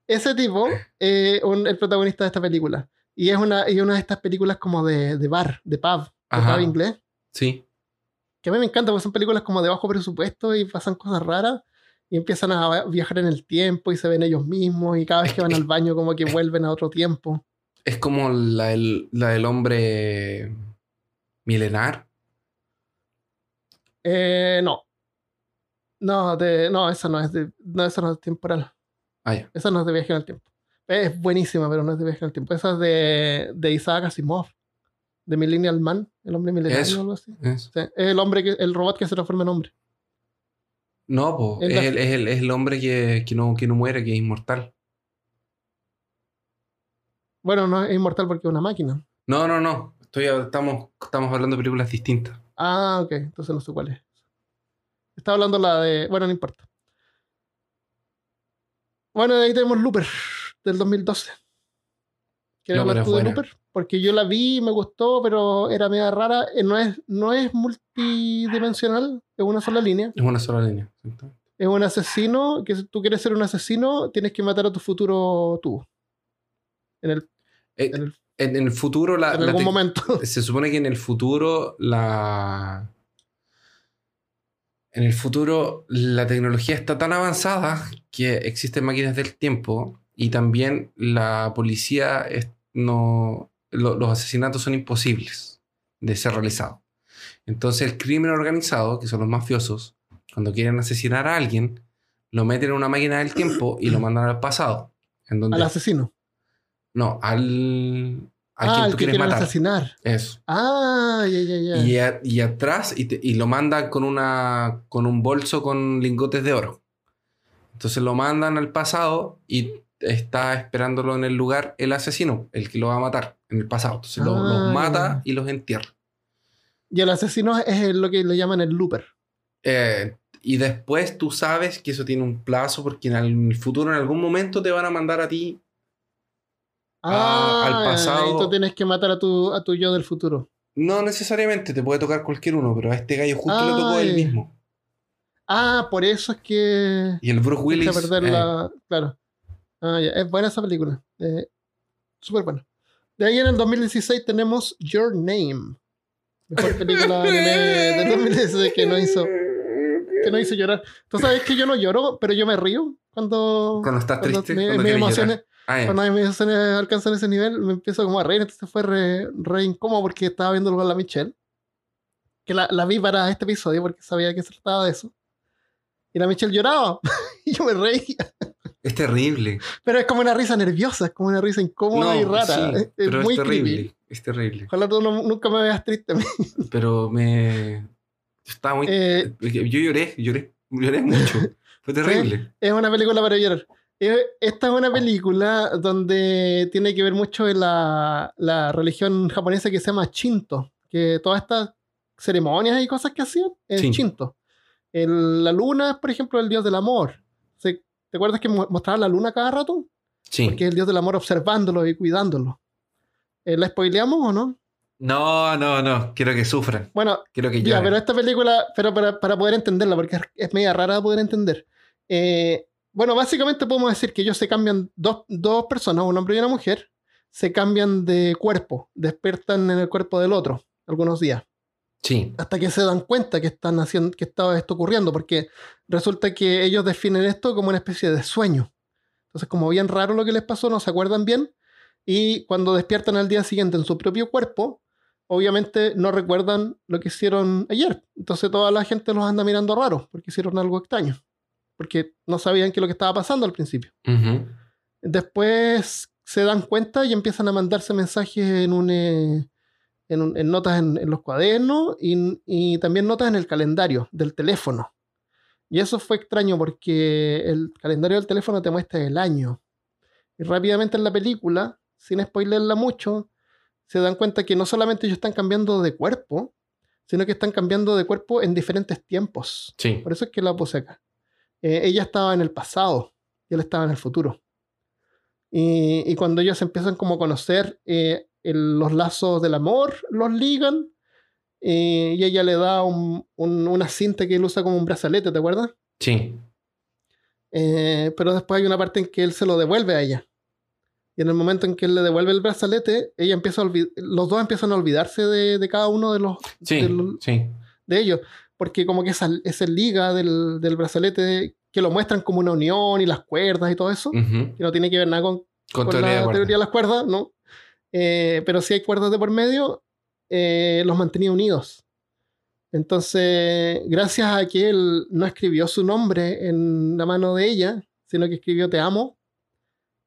Speaker 1: Ese tipo es el protagonista de esta película. Y es una, y una de estas películas como de, de bar, de pub, de
Speaker 2: Ajá.
Speaker 1: pub inglés.
Speaker 2: Sí.
Speaker 1: Que a mí me encanta porque son películas como de bajo presupuesto y pasan cosas raras. Y empiezan a viajar en el tiempo y se ven ellos mismos. Y cada vez que van al baño, como que vuelven a otro tiempo.
Speaker 2: Es como la, del- la del hombre milenar.
Speaker 1: Eh, no. No, de, no, esa no es de, no, esa no es temporal.
Speaker 2: Ah, ya.
Speaker 1: Esa no es de viaje en el tiempo. Es buenísima, pero no es de viaje en el tiempo. Esa es de, de Isaac Asimov. De Millennial Man, el hombre milenario
Speaker 2: Eso.
Speaker 1: o algo así.
Speaker 2: Eso.
Speaker 1: Sí, es el hombre que, el robot que se transforma en hombre.
Speaker 2: No, po,
Speaker 1: Es
Speaker 2: el, es, el, es el hombre que, que, no, que no muere, que es inmortal.
Speaker 1: Bueno, no es inmortal porque es una máquina.
Speaker 2: No, no, no. Estoy, estamos, estamos hablando de películas distintas.
Speaker 1: Ah, ok, entonces no sé cuál es. Estaba hablando la de. Bueno, no importa. Bueno, de ahí tenemos Looper del 2012. ¿Quieres hablar tú de. Looper? Porque yo la vi y me gustó, pero era media rara. Eh, No es, no es multidimensional, es una sola línea.
Speaker 2: Es una sola línea.
Speaker 1: Es un asesino, que si tú quieres ser un asesino, tienes que matar a tu futuro tú. En, el,
Speaker 2: Eh,
Speaker 1: en, el-
Speaker 2: En, en el futuro, la,
Speaker 1: en
Speaker 2: la
Speaker 1: algún momento. (laughs)
Speaker 2: se supone que en el futuro la en el futuro la tecnología está tan avanzada que existen máquinas del tiempo y también la policía es- no lo- los asesinatos son imposibles de ser realizados entonces el crimen organizado que son los mafiosos cuando quieren asesinar a alguien lo meten en una máquina del tiempo y lo mandan al pasado en donde
Speaker 1: Al asesino.
Speaker 2: no al al
Speaker 1: ah,
Speaker 2: quien tú
Speaker 1: que
Speaker 2: quieres matar
Speaker 1: asesinar.
Speaker 2: eso
Speaker 1: Ah, ya, ya, ya.
Speaker 2: y, a- y atrás y, te- y lo mandan con una con un bolso con lingotes de oro. Entonces lo mandan al pasado y está esperándolo en el lugar el asesino, el que lo va a matar en el pasado. Entonces lo-
Speaker 1: Ah,
Speaker 2: los mata y los entierra.
Speaker 1: Y el asesino es lo que le llaman el looper.
Speaker 2: Eh, y después tú sabes que eso tiene un plazo porque en el futuro, en algún momento, te van a mandar a ti. Ah, al pasado.
Speaker 1: Y tú tienes que matar a tu, a tu yo del futuro.
Speaker 2: No necesariamente, te puede tocar cualquier uno, pero a este gallo justo le tocó él mismo.
Speaker 1: Ah, por eso es que.
Speaker 2: Y el Bruce Willis. eh,
Speaker 1: la. Claro. Ah, ya. Es buena esa película. Eh, Súper buena. De ahí en el 2016 tenemos Your Name. Mejor película anime de 2016 que no hizo, que no hizo llorar. Tú sabes que yo no lloro, pero yo me río cuando.
Speaker 2: Cuando estás
Speaker 1: cuando
Speaker 2: triste,
Speaker 1: me-
Speaker 2: cuando
Speaker 1: mis
Speaker 2: quieres
Speaker 1: emociones.
Speaker 2: Ah,
Speaker 1: cuando mis emociones alcanzan ese nivel, me empiezo como a reír. Entonces fue re, re incómodo porque estaba viéndolo con la Michelle. Que la, la vi para este episodio porque sabía que se trataba de eso. Y la Michelle lloraba. (laughs) y yo me reía.
Speaker 2: Es terrible.
Speaker 1: Pero es como una risa nerviosa, es como una risa incómoda y rara.
Speaker 2: sí,
Speaker 1: es, es
Speaker 2: pero
Speaker 1: muy
Speaker 2: es terrible.
Speaker 1: creepy.
Speaker 2: Es terrible.
Speaker 1: Ojalá tú no- nunca me veas triste. (laughs)
Speaker 2: Pero me. Estaba muy.
Speaker 1: Eh,
Speaker 2: Yo lloré, lloré, lloré mucho. (laughs) Fue terrible.
Speaker 1: es una película para llorar. Eh, Esta es una película donde tiene que ver mucho la, la religión japonesa que se llama Shinto. Que todas estas ceremonias y cosas que hacían en
Speaker 2: Sí.
Speaker 1: Shinto. El- la luna es, por ejemplo, el dios del amor. ¿Te acuerdas que mo- mostraban la luna cada rato?
Speaker 2: Sí.
Speaker 1: Porque es el dios del amor observándolo y cuidándolo. Eh, ¿La spoileamos o no?
Speaker 2: No, no, no. Quiero que sufran.
Speaker 1: Bueno,
Speaker 2: Quiero que
Speaker 1: Ya, pero esta película, pero para, para poder entenderla, porque es, es media rara de poder entender. Eh, bueno, básicamente podemos decir que ellos se cambian, dos, dos personas, un hombre y una mujer, se cambian de cuerpo, despiertan en el cuerpo del otro algunos días,
Speaker 2: Sí.
Speaker 1: hasta que se dan cuenta que están haciendo, que estaba esto ocurriendo, porque resulta que ellos definen esto como una especie de sueño. Entonces, como bien raro lo que les pasó, no se acuerdan bien, y cuando despiertan al día siguiente en su propio cuerpo, obviamente no recuerdan lo que hicieron ayer. Entonces toda la gente los anda mirando raros porque hicieron algo extraño. Porque no sabían qué es lo que estaba pasando al principio. Después se dan cuenta y empiezan a mandarse mensajes en, un, eh, en, notas en, en los cuadernos y, y también notas en el calendario del teléfono. Y eso fue extraño porque el calendario del teléfono te muestra el año. Y rápidamente en la película, sin spoilerla mucho, se dan cuenta que no solamente ellos están cambiando de cuerpo, sino que están cambiando de cuerpo en diferentes tiempos.
Speaker 2: Sí.
Speaker 1: Por eso es que la puse acá. Eh, ella estaba en el pasado y él estaba en el futuro. Y, y cuando ellos empiezan como a conocer eh, el- los lazos del amor, los ligan. eh, y ella le da un- un- una cinta que él usa como un brazalete, ¿te acuerdas?
Speaker 2: Sí.
Speaker 1: Eh, pero después hay una parte en que él se lo devuelve a ella. Y en el momento en que él le devuelve el brazalete, ella empieza a los dos empiezan a olvidarse de, de cada uno de los
Speaker 2: Sí.
Speaker 1: del-
Speaker 2: Sí.
Speaker 1: de ellos. Porque como que esa, esa liga del, del brazalete que lo muestran como una unión y las cuerdas y todo eso, que no tiene que ver nada con,
Speaker 2: Con,
Speaker 1: con
Speaker 2: teoría de
Speaker 1: la teoría de las cuerdas, ¿no? Eh, pero si hay cuerdas de por medio, eh, los mantenía unidos. Entonces, gracias a que él no escribió su nombre en la mano de ella, sino que escribió Te amo,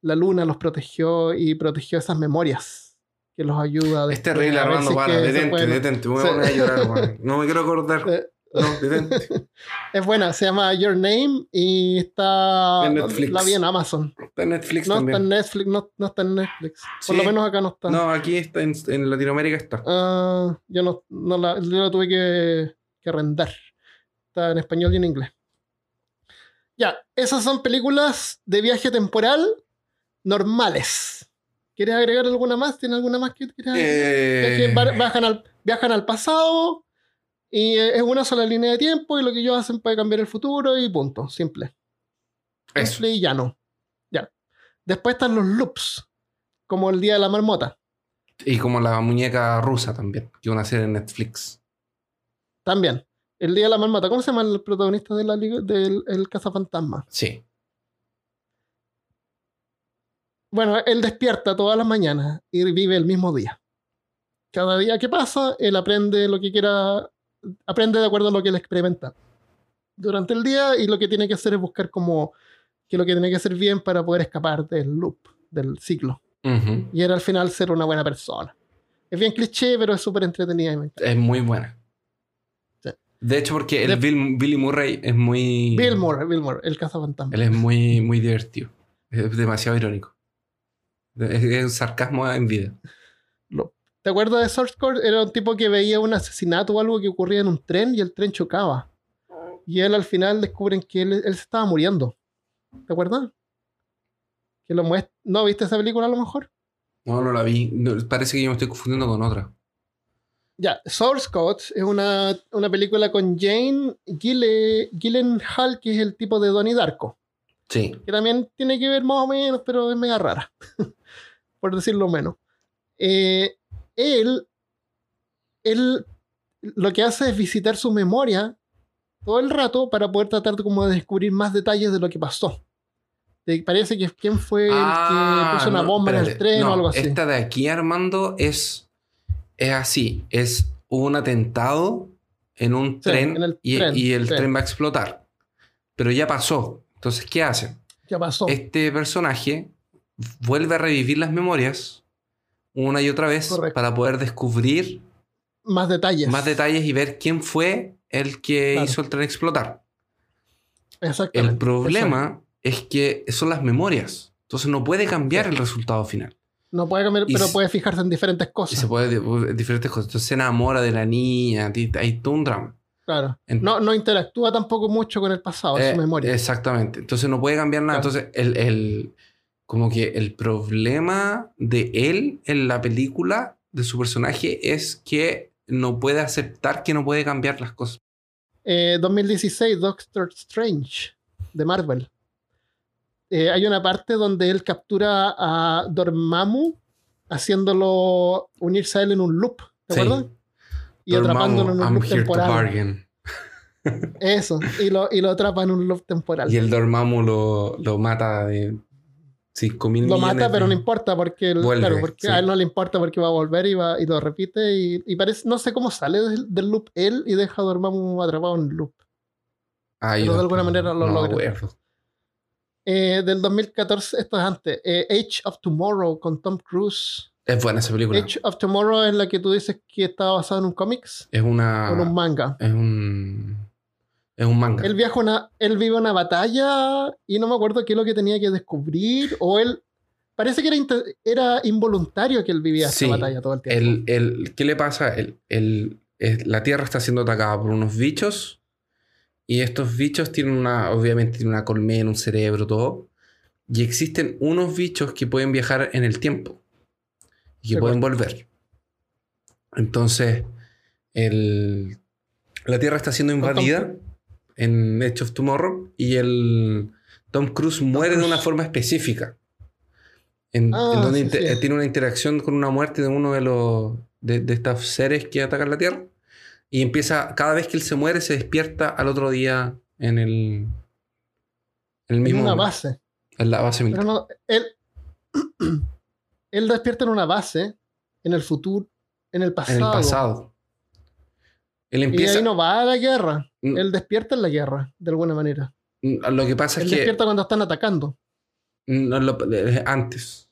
Speaker 1: la luna los protegió y protegió esas memorias que los ayuda
Speaker 2: Es terrible, Armando, para, detente, detente. Me voy a llorar. (laughs) No me quiero acordar. No, detente. (laughs)
Speaker 1: Es buena, se llama Your Name y está.
Speaker 2: En Netflix.
Speaker 1: La vi en Amazon.
Speaker 2: Está en Netflix
Speaker 1: No está
Speaker 2: también.
Speaker 1: en Netflix, no, no está en Netflix. Por lo menos acá no está.
Speaker 2: No, aquí está en, en Latinoamérica está.
Speaker 1: Ah, yo no, no la, yo la tuve que, que arrendar. Está en español y en inglés. Ya, esas son películas de viaje temporal normales. ¿Quieres agregar alguna más? ¿Tienes alguna más que quieras agregar? Es que
Speaker 2: Eh,
Speaker 1: viajan al, viajan al pasado y es una sola línea de tiempo y lo que ellos hacen puede cambiar el futuro y punto. Simple.
Speaker 2: eso.
Speaker 1: Simple y llano. Ya. Después están los loops, como el Día de la Marmota.
Speaker 2: Y como la muñeca rusa también, que una serie en Netflix.
Speaker 1: También. El Día de la Marmota. ¿Cómo se llama el protagonista de la liga del el cazafantasma?
Speaker 2: Sí.
Speaker 1: Bueno, él despierta todas las mañanas y vive el mismo día. Cada día que pasa, él aprende lo que quiera, aprende de acuerdo a lo que él experimenta durante el día y lo que tiene que hacer es buscar como que lo que tiene que hacer bien para poder escapar del loop, del ciclo. Y era al final ser una buena persona. Es bien cliché, pero es súper entretenida y.
Speaker 2: Es muy buena.
Speaker 1: Sí.
Speaker 2: De hecho, porque el
Speaker 1: De-
Speaker 2: Bill, Billy Murray es muy.
Speaker 1: Bill Moore, Bill Moore, el cazafantasma.
Speaker 2: Él es muy, muy divertido. Es demasiado irónico. Es, es un sarcasmo en vida.
Speaker 1: ¿Te acuerdas de Source Code? Era un tipo que veía un asesinato o algo que ocurría en un tren y el tren chocaba. Y él al final descubren que él, él se estaba muriendo. ¿Te acuerdas? Que lo muest- ¿No viste esa película a lo mejor?
Speaker 2: No, no la vi. No, parece que yo me estoy confundiendo con otra.
Speaker 1: Ya, Source Code es una, una película con Jane Gille, Gyllenhaal, que es el tipo de Donnie Darko.
Speaker 2: Sí.
Speaker 1: que también tiene que ver más o menos, pero es mega rara, (laughs) por decirlo menos. Eh, él, él lo que hace es visitar su memoria todo el rato para poder tratar de, como de descubrir más detalles de lo que pasó. Te parece que quién fue el que puso una
Speaker 2: Ah, no,
Speaker 1: bomba en el tren o algo así.
Speaker 2: Esta de aquí, Armando, es, es así. Es un atentado en un
Speaker 1: Sí,
Speaker 2: tren,
Speaker 1: en el
Speaker 2: y,
Speaker 1: tren,
Speaker 2: y el tren va a explotar. Pero ya pasó. Entonces, ¿qué hacen?
Speaker 1: ¿Qué pasó?
Speaker 2: Este personaje vuelve a revivir las memorias una y otra vez
Speaker 1: Correcto.
Speaker 2: para poder descubrir
Speaker 1: más detalles.
Speaker 2: más detalles y ver quién fue el que
Speaker 1: Claro.
Speaker 2: hizo el tren explotar.
Speaker 1: Exactamente.
Speaker 2: El problema es que son las memorias. Entonces no puede cambiar el resultado final.
Speaker 1: No puede cambiar,
Speaker 2: y
Speaker 1: pero
Speaker 2: se-
Speaker 1: puede fijarse en diferentes
Speaker 2: Y
Speaker 1: cosas.
Speaker 2: se puede de- diferentes cosas. Entonces se enamora de la niña. Hay todo un drama.
Speaker 1: Claro.
Speaker 2: En-
Speaker 1: No, no interactúa tampoco mucho con el pasado, en
Speaker 2: Eh,
Speaker 1: su memoria.
Speaker 2: Exactamente. Entonces no puede cambiar nada.
Speaker 1: Claro.
Speaker 2: Entonces el, el- como que el problema de él en la película, de su personaje, es que no puede aceptar que no puede cambiar las cosas.
Speaker 1: Eh, 2016, Doctor Strange, de Marvel. Eh, hay una parte donde él captura a Dormammu haciéndolo unirse a él en un loop, ¿te
Speaker 2: Sí.
Speaker 1: acuerdas? Y
Speaker 2: Dormammu,
Speaker 1: atrapándolo en un
Speaker 2: I'm
Speaker 1: loop
Speaker 2: here to
Speaker 1: temporal.
Speaker 2: bargain.
Speaker 1: Eso, y lo, y lo atrapa en un loop temporal.
Speaker 2: Y el Dormammu lo, lo mata de 5 mil
Speaker 1: Lo
Speaker 2: millones.
Speaker 1: mata, pero no importa, porque, el-
Speaker 2: Vuelve,
Speaker 1: claro, porque
Speaker 2: sí.
Speaker 1: a él no le importa porque va a volver y, va, y lo repite. Y, y parece, no sé cómo sale del, del loop él y deja a Dormammu atrapado en el loop.
Speaker 2: Ah,
Speaker 1: pero de alguna manera lo
Speaker 2: no
Speaker 1: logra. Eh, del 2014, esto es antes. eh, Age of Tomorrow con Tom Cruise.
Speaker 2: Es buena esa película.
Speaker 1: Age of Tomorrow es la que tú dices que estaba basada en un cómics
Speaker 2: es una.
Speaker 1: en un manga.
Speaker 2: Es un. Es un manga.
Speaker 1: Él viaja una, él vive una batalla y no me acuerdo qué es lo que tenía que descubrir. O él. Parece que era, era involuntario que él vivía
Speaker 2: Sí,
Speaker 1: esta batalla todo el tiempo.
Speaker 2: El, el- ¿Qué le pasa? El, el- la Tierra está siendo atacada por unos bichos. Y estos bichos tienen una. Obviamente tienen una colmena, un cerebro, todo. Y existen unos bichos que pueden viajar en el tiempo y que
Speaker 1: De
Speaker 2: pueden volver. Entonces, el- la Tierra está siendo
Speaker 1: Tom
Speaker 2: invadida en Edge of Tomorrow y el Tom Cruise muere de una forma específica. En,
Speaker 1: Ah,
Speaker 2: en donde
Speaker 1: sí,
Speaker 2: inte-
Speaker 1: sí.
Speaker 2: tiene una interacción con una muerte de uno de los de, de estos seres que atacan la Tierra. Y empieza, cada vez que él se muere, se despierta al otro día en el, en el
Speaker 1: En
Speaker 2: mismo
Speaker 1: una base.
Speaker 2: en la base
Speaker 1: Pero
Speaker 2: militar.
Speaker 1: no, él, (clears throat) él despierta en una base, en el futuro, en el pasado.
Speaker 2: en el pasado. Él
Speaker 1: Y ahí no va a la guerra.
Speaker 2: Mm.
Speaker 1: Él despierta en la guerra, de alguna manera.
Speaker 2: Lo que pasa
Speaker 1: Él
Speaker 2: es que
Speaker 1: despierta cuando están atacando.
Speaker 2: no, lo- eh, antes.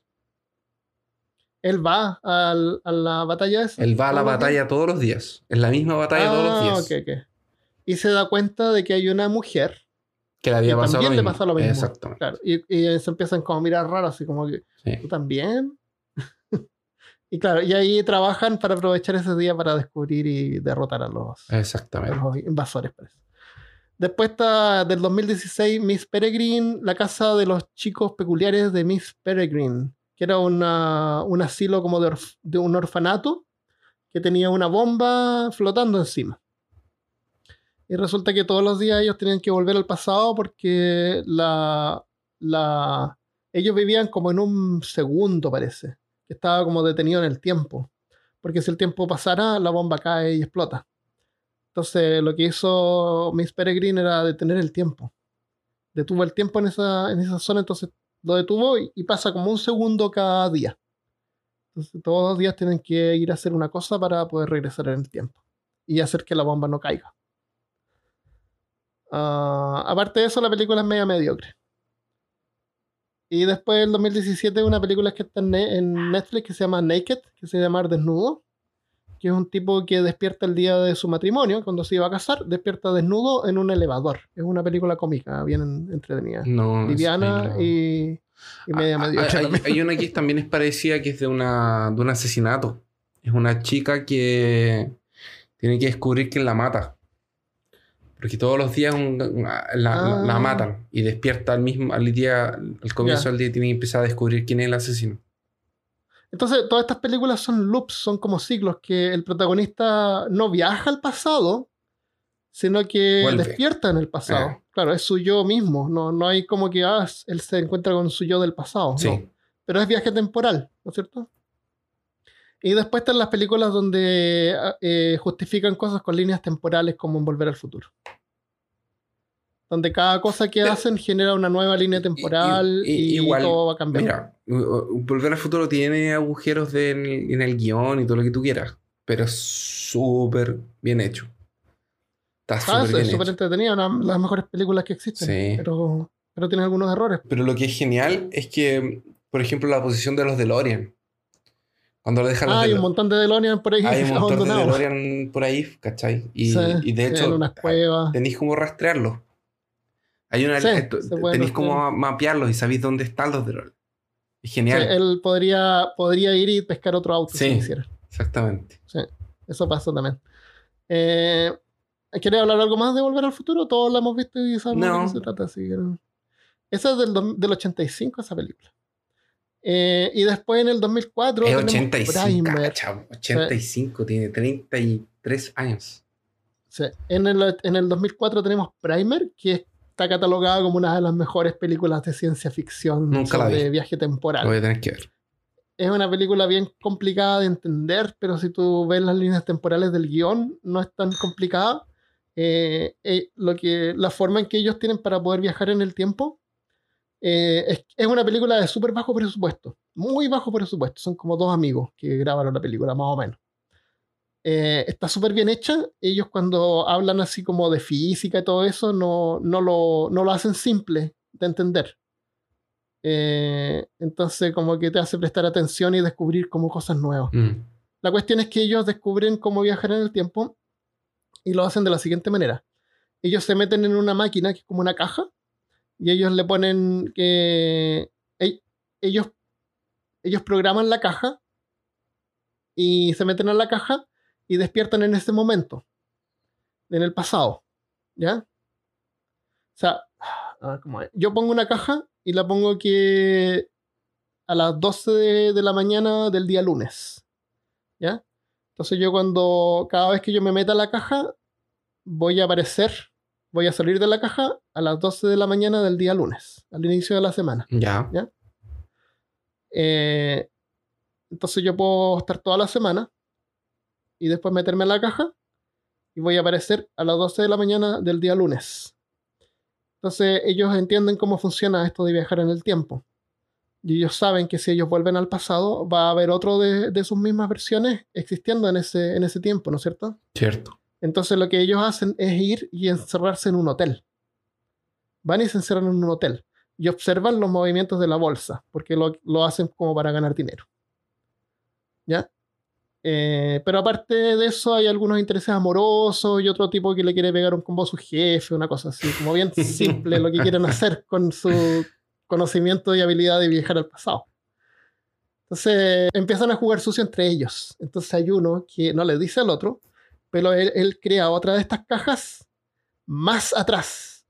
Speaker 1: Él va al- a la batalla esa.
Speaker 2: Él va a la
Speaker 1: días.
Speaker 2: batalla todos los días. Es la misma batalla todos los
Speaker 1: Ah,
Speaker 2: días.
Speaker 1: ok, ok. Y se da cuenta de que hay una mujer.
Speaker 2: Que le había pasado lo
Speaker 1: también le
Speaker 2: mismo.
Speaker 1: pasó lo mismo.
Speaker 2: Exactamente.
Speaker 1: Claro, y, y se empiezan como a mirar raro, así como que,
Speaker 2: Sí.
Speaker 1: ¿tú también? Y claro, y ahí trabajan para aprovechar ese día para descubrir y derrotar a los, a
Speaker 2: Exactamente.
Speaker 1: los invasores. parece. Después está del 2016 Miss Peregrine, la casa de los chicos peculiares de Miss Peregrine, que era una- un asilo como de, orf- de un orfanato que tenía una bomba flotando encima. Y resulta que todos los días ellos tenían que volver al pasado porque la, la, ellos vivían como en un segundo, parece, estaba como detenido en el tiempo. Porque si el tiempo pasara, la bomba cae y explota. Entonces, lo que hizo Miss Peregrine era detener el tiempo. Detuvo el tiempo en esa, en esa zona, entonces lo detuvo y, y pasa como un segundo cada día. Entonces, todos los días tienen que ir a hacer una cosa para poder regresar en el tiempo y hacer que la bomba no caiga. Ah, aparte de eso, la película es media mediocre. Y después, el 2017, una película que está en, Ne- en Netflix que se llama Naked, que se llama Desnudo, que es un tipo que despierta el día de su matrimonio, cuando se iba a casar, despierta desnudo en un elevador. Es una película cómica, bien entretenida.
Speaker 2: No,
Speaker 1: Liviana y, y media
Speaker 2: Ah,
Speaker 1: mediocre
Speaker 2: hay,
Speaker 1: también.
Speaker 2: hay una que también es parecida que es de, una, de un asesinato. Es una chica que tiene que descubrir quién la mata. Porque todos los días un- la, la- la
Speaker 1: Ah.
Speaker 2: matan y despierta al mismo al día, al comienzo del día y tiene que empezar a descubrir quién es el asesino.
Speaker 1: Entonces, todas estas películas son loops, son como ciclos que el protagonista no viaja al pasado, sino que
Speaker 2: Vuelve.
Speaker 1: despierta en el pasado.
Speaker 2: Ah.
Speaker 1: Claro, es su yo mismo. No, no hay como que ah, él se encuentra con su yo del pasado.
Speaker 2: Sí.
Speaker 1: no. Pero es viaje temporal, ¿no es cierto? Y después están las películas donde eh, justifican cosas con líneas temporales como en Volver al Futuro. Donde cada cosa que hacen genera una nueva línea temporal
Speaker 2: y-
Speaker 1: y,
Speaker 2: igual,
Speaker 1: todo va a cambiar.
Speaker 2: Mira, Volver al futuro tiene agujeros de- en, el, en el guion y todo lo que tú quieras, pero es súper bien hecho. Está
Speaker 1: Ah,
Speaker 2: súper
Speaker 1: es súper
Speaker 2: hecho.
Speaker 1: entretenida, una de las mejores películas que existen.
Speaker 2: Sí.
Speaker 1: Pero, pero tiene algunos errores.
Speaker 2: Pero lo que es genial es que, por ejemplo, la posición de los DeLorean. Cuando lo dejan
Speaker 1: Ah, hay un montón de DeLorean por ahí
Speaker 2: hay (laughs) un montón de. DeLorean por ahí, ¿cachai? Y,
Speaker 1: Sí,
Speaker 2: y de hecho,
Speaker 1: cuevas.
Speaker 2: tenéis como rastrearlos. Hay una
Speaker 1: Sí,
Speaker 2: tenéis como mapearlos y sabéis dónde están los DeLorean. Es
Speaker 1: Sí,
Speaker 2: genial.
Speaker 1: él podría, podría ir y pescar otro auto
Speaker 2: Sí.
Speaker 1: si quisiera.
Speaker 2: Exactamente.
Speaker 1: Eso pasa también. Eh, ¿Quieres hablar algo más de Volver al Futuro? Todos la hemos visto y sabemos de
Speaker 2: No.
Speaker 1: qué se trata. Así que. Esa es del, del 85, esa película. Eh, y después en el 2004
Speaker 2: Es
Speaker 1: tenemos
Speaker 2: 85,
Speaker 1: Primer.
Speaker 2: cacha, 85, tiene 33 años.
Speaker 1: Sí. En, el, en el 2004 tenemos Primer, que está catalogada como una de las mejores películas de ciencia ficción
Speaker 2: vi.
Speaker 1: viaje temporal.
Speaker 2: Voy a tener que ver.
Speaker 1: Es una película bien complicada de entender, pero si tú ves las líneas temporales del guion, no es tan complicada. Eh, eh, lo que, la forma en que ellos tienen para poder viajar en el tiempo eh, es, es una película de súper bajo presupuesto, muy bajo presupuesto. Son como dos amigos que grabaron la película, más o menos. Eh, está súper bien hecha. Ellos cuando hablan así como de física y todo eso, no, no, lo, no lo hacen simple de entender. Eh, entonces como que te hace prestar atención y descubrir como cosas nuevas.
Speaker 2: Mm.
Speaker 1: La cuestión es que ellos descubren cómo viajar en el tiempo y lo hacen de la siguiente manera. Ellos se meten en una máquina que es como una caja y ellos le ponen que ellos ellos programan la caja y se meten en la caja y despiertan en ese momento en el pasado, ¿ya? O sea, ah, yo pongo una caja y la pongo que a las 12 de, de la mañana del día lunes. ¿Ya? Entonces yo cuando cada vez que yo me meta a la caja, voy a aparecer, voy a salir de la caja a las 12 de la mañana del día lunes, al inicio de la semana.
Speaker 2: Ya.
Speaker 1: Eh, entonces yo puedo estar toda la semana y después meterme en la caja y voy a aparecer a las 12 de la mañana del día lunes. Entonces ellos entienden cómo funciona esto de viajar en el tiempo. Y ellos saben que si ellos vuelven al pasado, va a haber otro de, de sus mismas versiones existiendo en ese, en ese tiempo, ¿no es cierto?
Speaker 2: Cierto.
Speaker 1: Entonces lo que ellos hacen es ir y encerrarse en un hotel. Van y se encierran en un hotel y observan los movimientos de la bolsa, porque lo, lo hacen como para ganar dinero. ¿Ya? Eh, pero aparte de eso, hay algunos intereses amorosos y otro tipo que le quiere pegar un combo a su jefe, una cosa así, como bien (laughs) simple lo que quieren hacer con su conocimiento y habilidad de viajar al pasado. Entonces empiezan a jugar sucio entre ellos. Entonces hay uno que no le dice al otro, pero él, él crea otra de estas cajas más atrás.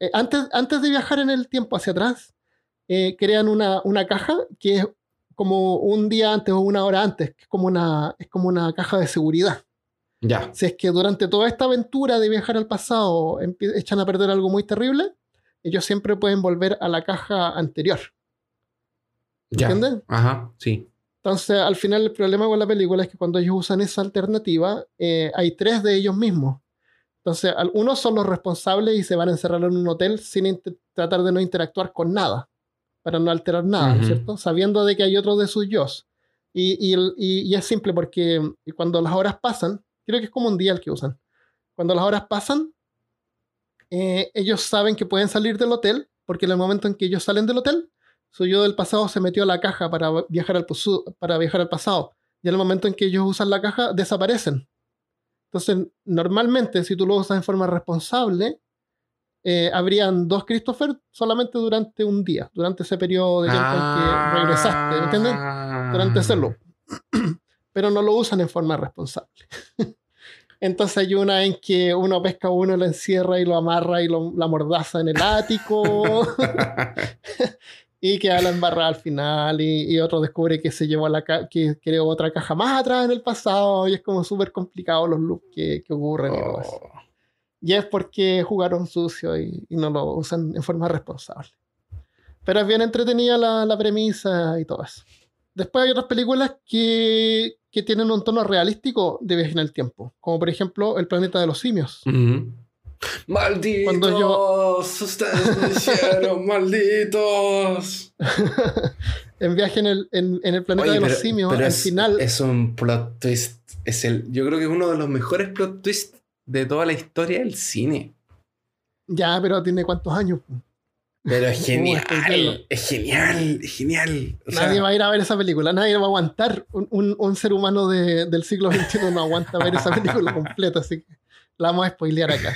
Speaker 1: Eh, antes, antes de viajar en el tiempo hacia atrás, eh, crean una, una caja que es como un día antes o una hora antes, que es como una, es como una caja de seguridad.
Speaker 2: Ya.
Speaker 1: Si es que durante toda esta aventura de viajar al pasado echan a perder algo muy terrible, ellos siempre pueden volver a la caja anterior. ¿Entiendes?
Speaker 2: Ajá, sí.
Speaker 1: Entonces, al final, el problema con la película es que cuando ellos usan esa alternativa, eh, hay tres de ellos mismos. Entonces, al- unos son los responsables y se van a encerrar en un hotel sin tratar de no interactuar con nada, para no alterar nada, ¿no es
Speaker 2: Ujú.
Speaker 1: ¿cierto? Sabiendo de que hay otro de sus yo. Y, y, el- y- y es simple porque cuando las horas pasan, creo que es como un día el que usan. Cuando las horas pasan, eh, ellos saben que pueden salir del hotel, porque en el momento en que ellos salen del hotel, su yo del pasado se metió a la caja para viajar al, para viajar al pasado. Y en el momento en que ellos usan la caja, desaparecen. Entonces, normalmente, si tú lo usas en forma responsable, eh, habrían dos Christopher solamente durante un día, durante ese periodo de tiempo en que regresaste, ¿me entiendes? Durante ese loop. (clears throat) Pero no lo usan en forma responsable. (laughs) Entonces hay una en que uno pesca a uno, lo encierra y lo amarra y lo, la mordaza en el ático (laughs) (laughs) y queda la embarrada al final y, y otro descubre que se llevó la ca- que creó otra caja más atrás en el pasado y es como súper complicado los loops que, que ocurren y todo eso.
Speaker 2: Oh.
Speaker 1: Y es porque jugaron sucio y, y no lo usan en forma responsable. Pero es bien entretenida la, la premisa y todo eso. Después hay otras películas que, que tienen un tono realístico de viaje en el tiempo. Como por ejemplo El planeta de los simios.
Speaker 2: Ujú. Malditos,
Speaker 1: Cuando yo-
Speaker 2: ustedes me hicieron (laughs) malditos. (laughs)
Speaker 1: en Viaje en el, en, en el planeta
Speaker 2: Oye,
Speaker 1: de los
Speaker 2: pero-
Speaker 1: simios,
Speaker 2: pero
Speaker 1: al
Speaker 2: es,
Speaker 1: final.
Speaker 2: es un plot twist. Es el, yo creo que es uno de los mejores plot twists de toda la historia del cine.
Speaker 1: Ya, pero tiene cuántos años.
Speaker 2: Pero es (laughs)
Speaker 1: ¿Cómo
Speaker 2: genial, es genial, es genial. O sea,
Speaker 1: Nadie va a ir a ver esa película, nadie va a aguantar. Un, un- un ser humano de- del siglo XXI no aguanta ver esa película completa, así que la vamos a spoilear acá.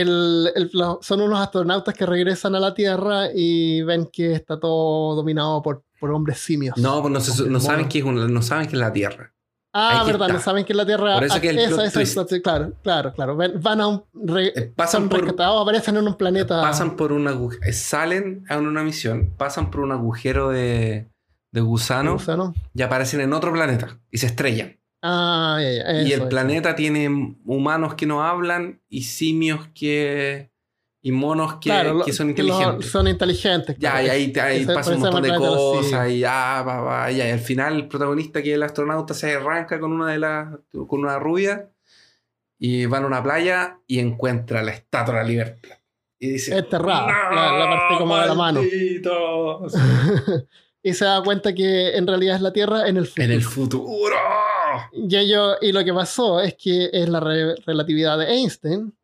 Speaker 1: El- el- lo- son unos astronautas que regresan a la Tierra y ven que está todo dominado por, por hombres simios.
Speaker 2: no, pues no, se- no
Speaker 1: Hombres
Speaker 2: saben que es una- no saben que es la Tierra.
Speaker 1: Ah,
Speaker 2: Ahí
Speaker 1: verdad,
Speaker 2: está.
Speaker 1: no saben que la Tierra.
Speaker 2: Por eso que el
Speaker 1: esa- es Claro, claro, claro. Van a un. re-
Speaker 2: Eh, pasan por-
Speaker 1: rescatados, aparecen en un planeta.
Speaker 2: Pasan por un agujero, salen a una misión, pasan por un agujero de, de gusano
Speaker 1: gusano.
Speaker 2: y aparecen en otro planeta y se estrellan.
Speaker 1: Ah, ya, ya,
Speaker 2: y
Speaker 1: eso
Speaker 2: el
Speaker 1: es.
Speaker 2: planeta tiene humanos que no hablan y simios que. y monos que,
Speaker 1: Claro,
Speaker 2: que son inteligentes.
Speaker 1: son inteligentes.
Speaker 2: Ya,
Speaker 1: claro.
Speaker 2: y ahí, ahí
Speaker 1: Ese-
Speaker 2: pasa un
Speaker 1: eso
Speaker 2: montón de cosas y ya, va, va, ya, y al final el protagonista que es el astronauta se arranca con una de las con una rubia y van a una playa y encuentra la estatua de la libertad. Y dice,
Speaker 1: Enterrada, la- la parte como de la mano".
Speaker 2: malditos". (laughs)
Speaker 1: y se da cuenta que en realidad es la Tierra en el futuro.
Speaker 2: en el futuro.
Speaker 1: Y, y lo que pasó es que es la re- relatividad de Einstein.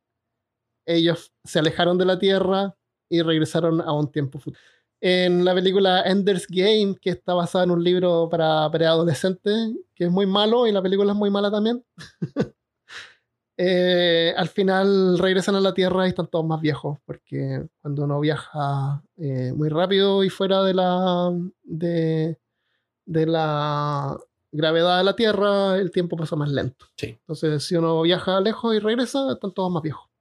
Speaker 1: Ellos se alejaron de la Tierra y regresaron a un tiempo futuro. En la película Ender's Game, que está basada en un libro para preadolescentes, que es muy malo y la película es muy mala también. (laughs) eh, al final regresan a la Tierra y están todos más viejos, porque cuando uno viaja eh, muy rápido y fuera de la, de, de la gravedad de la Tierra, el tiempo pasa más lento.
Speaker 2: Sí.
Speaker 1: Entonces, si uno viaja lejos y regresa, están todos más viejos.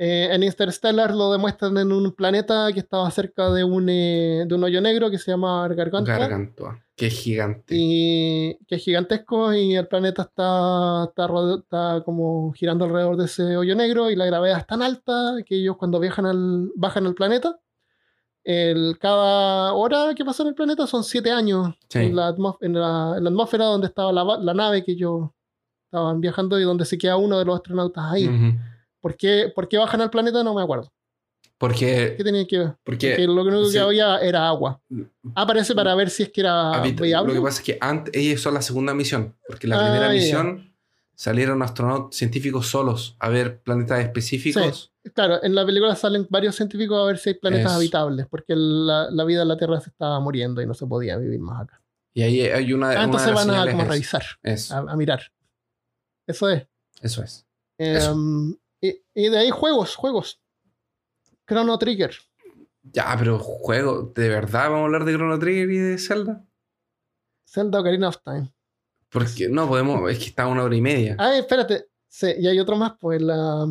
Speaker 1: Eh, en Interstellar lo demuestran en un planeta que estaba cerca de un, eh, de un hoyo negro que se llama Gargantua.
Speaker 2: Gargantua, que es gigante.
Speaker 1: Y que es gigantesco y el planeta está, está, está como girando alrededor de ese hoyo negro y la gravedad es tan alta que ellos cuando viajan al, bajan al planeta, el, cada hora que pasa en el planeta son siete años
Speaker 2: Sí.
Speaker 1: en, la atmós- en la- en la atmósfera donde estaba la, nave que ellos estaban viajando y donde se queda uno de los astronautas ahí. ¿Por, qué, por qué bajan al planeta? No me acuerdo.
Speaker 2: Porque,
Speaker 1: ¿Qué tenía que ver?
Speaker 2: porque
Speaker 1: Porque lo único
Speaker 2: sí.
Speaker 1: que había era agua. Aparece para ver si es que era
Speaker 2: habita-
Speaker 1: viable.
Speaker 2: lo que pasa es que antes, ellos son la segunda misión. Porque la
Speaker 1: Ah,
Speaker 2: primera misión salieron astronautas científicos solos a ver planetas específicos.
Speaker 1: Claro, en la película salen varios científicos a ver si hay planetas
Speaker 2: Eso.
Speaker 1: habitables, porque la, la vida en la Tierra se estaba muriendo y no se podía vivir más acá.
Speaker 2: Y ahí hay una.
Speaker 1: Ah,
Speaker 2: una
Speaker 1: entonces
Speaker 2: de las
Speaker 1: van a, como revisar, a, a mirar. Eso es.
Speaker 2: eso es. Eso.
Speaker 1: Em, y, y de ahí juegos, juegos. Chrono Trigger.
Speaker 2: Ya, pero juego, ¿de verdad vamos a hablar de Chrono Trigger y de Zelda?
Speaker 1: Zelda Ocarina of Time.
Speaker 2: Porque no podemos, es que está una hora y media.
Speaker 1: Ah, espérate. Sí, y hay otro más, pues la.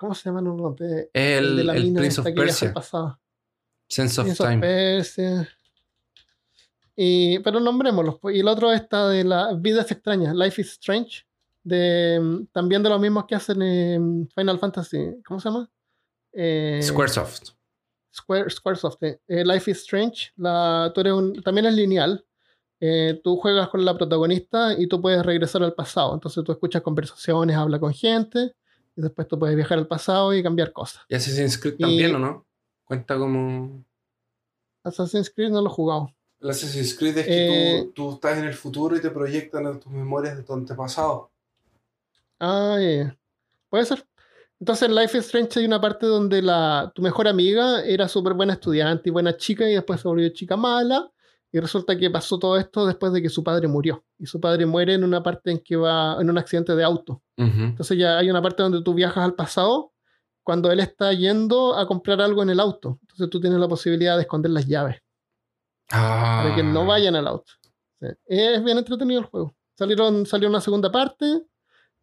Speaker 1: ¿Cómo se llama? No, no, de-
Speaker 2: el
Speaker 1: de la
Speaker 2: el
Speaker 1: mina
Speaker 2: Prince of Persia,
Speaker 1: pasado.
Speaker 2: Sense of
Speaker 1: Prince of
Speaker 2: Time.
Speaker 1: Persia. Y, pero nombrémoslos. pues. Y el otro está de la Vidas Extrañas, Life is Strange. De, mm, también de los mismos que hacen en Final Fantasy. ¿Cómo se llama? Eh,
Speaker 2: Squaresoft.
Speaker 1: Square, Squaresoft. eh. Eh, Life is Strange. La, tú eres un- también es lineal. Eh, tú juegas con la protagonista y tú puedes regresar al pasado. Entonces tú escuchas conversaciones, hablas con gente. Y después tú puedes viajar al pasado y cambiar cosas.
Speaker 2: ¿Y Assassin's Creed
Speaker 1: Y-
Speaker 2: también o no? Cuenta como.
Speaker 1: Assassin's Creed no lo he jugado.
Speaker 2: El Assassin's Creed es
Speaker 1: que Eh,
Speaker 2: tú, tú estás en el futuro y te proyectan en tus memorias de tu antepasado.
Speaker 1: Ah, ya. Puede ser. Entonces en Life is Strange hay una parte donde la, tu mejor amiga era súper buena estudiante y buena chica y después se volvió chica mala y resulta que pasó todo esto después de que su padre murió. Y su padre muere en una parte en que va en un accidente de auto. Entonces ya hay una parte donde tú viajas al pasado cuando él está yendo a comprar algo en el auto. Entonces tú tienes la posibilidad de esconder las llaves
Speaker 2: Ah.
Speaker 1: para que no vayan al auto. Sí. Es bien entretenido el juego. Salieron, salió una segunda parte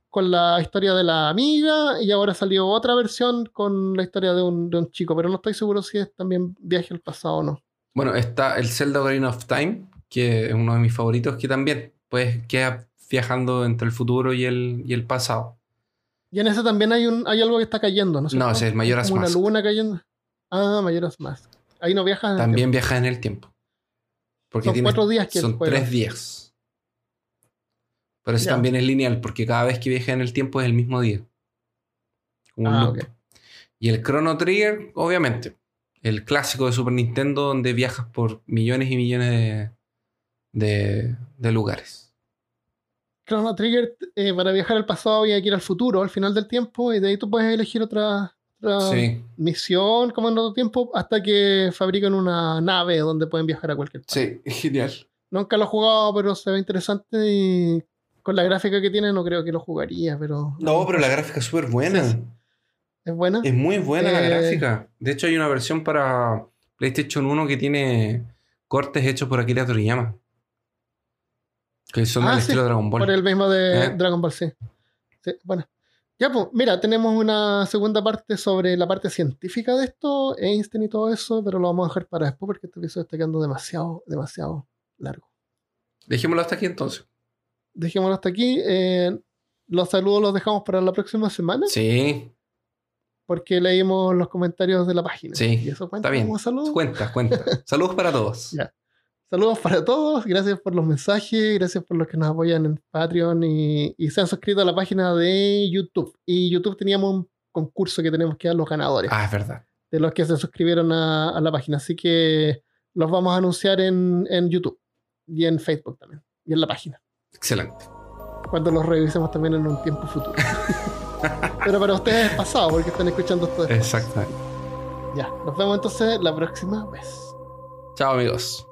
Speaker 1: con la historia de la amiga y ahora salió otra versión con la historia de un, de un chico, pero no estoy seguro si es también viaje al pasado o no.
Speaker 2: Bueno, está el Zelda Ocarina of Time, que es uno de mis favoritos, que también pues queda viajando entre el futuro y el, y el pasado.
Speaker 1: Y en ese también hay un hay algo que está cayendo, ¿no?
Speaker 2: No, es
Speaker 1: como una
Speaker 2: Mask.
Speaker 1: luna cayendo. Ah, Majora's Mask. Ahí no viajas. en el
Speaker 2: También viaja en el tiempo. Porque
Speaker 1: Son
Speaker 2: tienes-
Speaker 1: cuatro días que
Speaker 2: son tres días. Pero eso
Speaker 1: Ya.
Speaker 2: también es lineal, porque cada vez que viaja en el tiempo es el mismo día. Como un
Speaker 1: Ah,
Speaker 2: loop. Y el Chrono Trigger, obviamente. El clásico de Super Nintendo donde viajas por millones y millones de, de, de lugares.
Speaker 1: Chrono Trigger, eh, para viajar al pasado había que ir al futuro, al final del tiempo, y de ahí tú puedes elegir otra, otra
Speaker 2: Sí,
Speaker 1: misión, como en otro tiempo, hasta que fabrican una nave donde pueden viajar a cualquier parte.
Speaker 2: sí, es genial.
Speaker 1: Nunca lo he jugado, pero se ve interesante y con la gráfica que tiene no creo que lo jugaría, pero...
Speaker 2: No, pero la gráfica es súper buena.
Speaker 1: Es buena.
Speaker 2: Es muy buena la
Speaker 1: Eh.
Speaker 2: gráfica. De hecho, hay una versión para PlayStation 1 que tiene cortes hechos por Akira Toriyama. Que son
Speaker 1: Ah,
Speaker 2: del
Speaker 1: sí,
Speaker 2: estilo Dragon Ball.
Speaker 1: Por el mismo de
Speaker 2: ¿Eh?
Speaker 1: Dragon Ball, sí. Sí, bueno. Ya, pues, mira, tenemos una segunda parte sobre la parte científica de esto, Einstein y todo eso, pero lo vamos a dejar para después porque este episodio está quedando demasiado, demasiado largo.
Speaker 2: Dejémoslo hasta aquí entonces.
Speaker 1: Dejémoslo hasta aquí. eh, los saludos los dejamos para la próxima semana
Speaker 2: Sí,
Speaker 1: porque leímos los comentarios de la página.
Speaker 2: Sí,
Speaker 1: y eso cuenta
Speaker 2: está bien.
Speaker 1: saludos.
Speaker 2: cuenta, cuenta. Saludos para todos. (laughs)
Speaker 1: Ya. Saludos para todos, gracias por los mensajes, gracias por los que nos apoyan en Patreon y, y se han suscrito a la página de YouTube. Y YouTube teníamos un concurso que tenemos que dar los ganadores
Speaker 2: Ah, es verdad.
Speaker 1: de los que se suscribieron a, a la página. Así que los vamos a anunciar en, en YouTube y en Facebook también y en la página.
Speaker 2: Excelente.
Speaker 1: Cuando los revisemos también en un tiempo futuro. (laughs) Pero para ustedes es pasado porque están escuchando esto. después.
Speaker 2: Exactamente.
Speaker 1: Ya, nos vemos entonces la próxima vez.
Speaker 2: Chao amigos.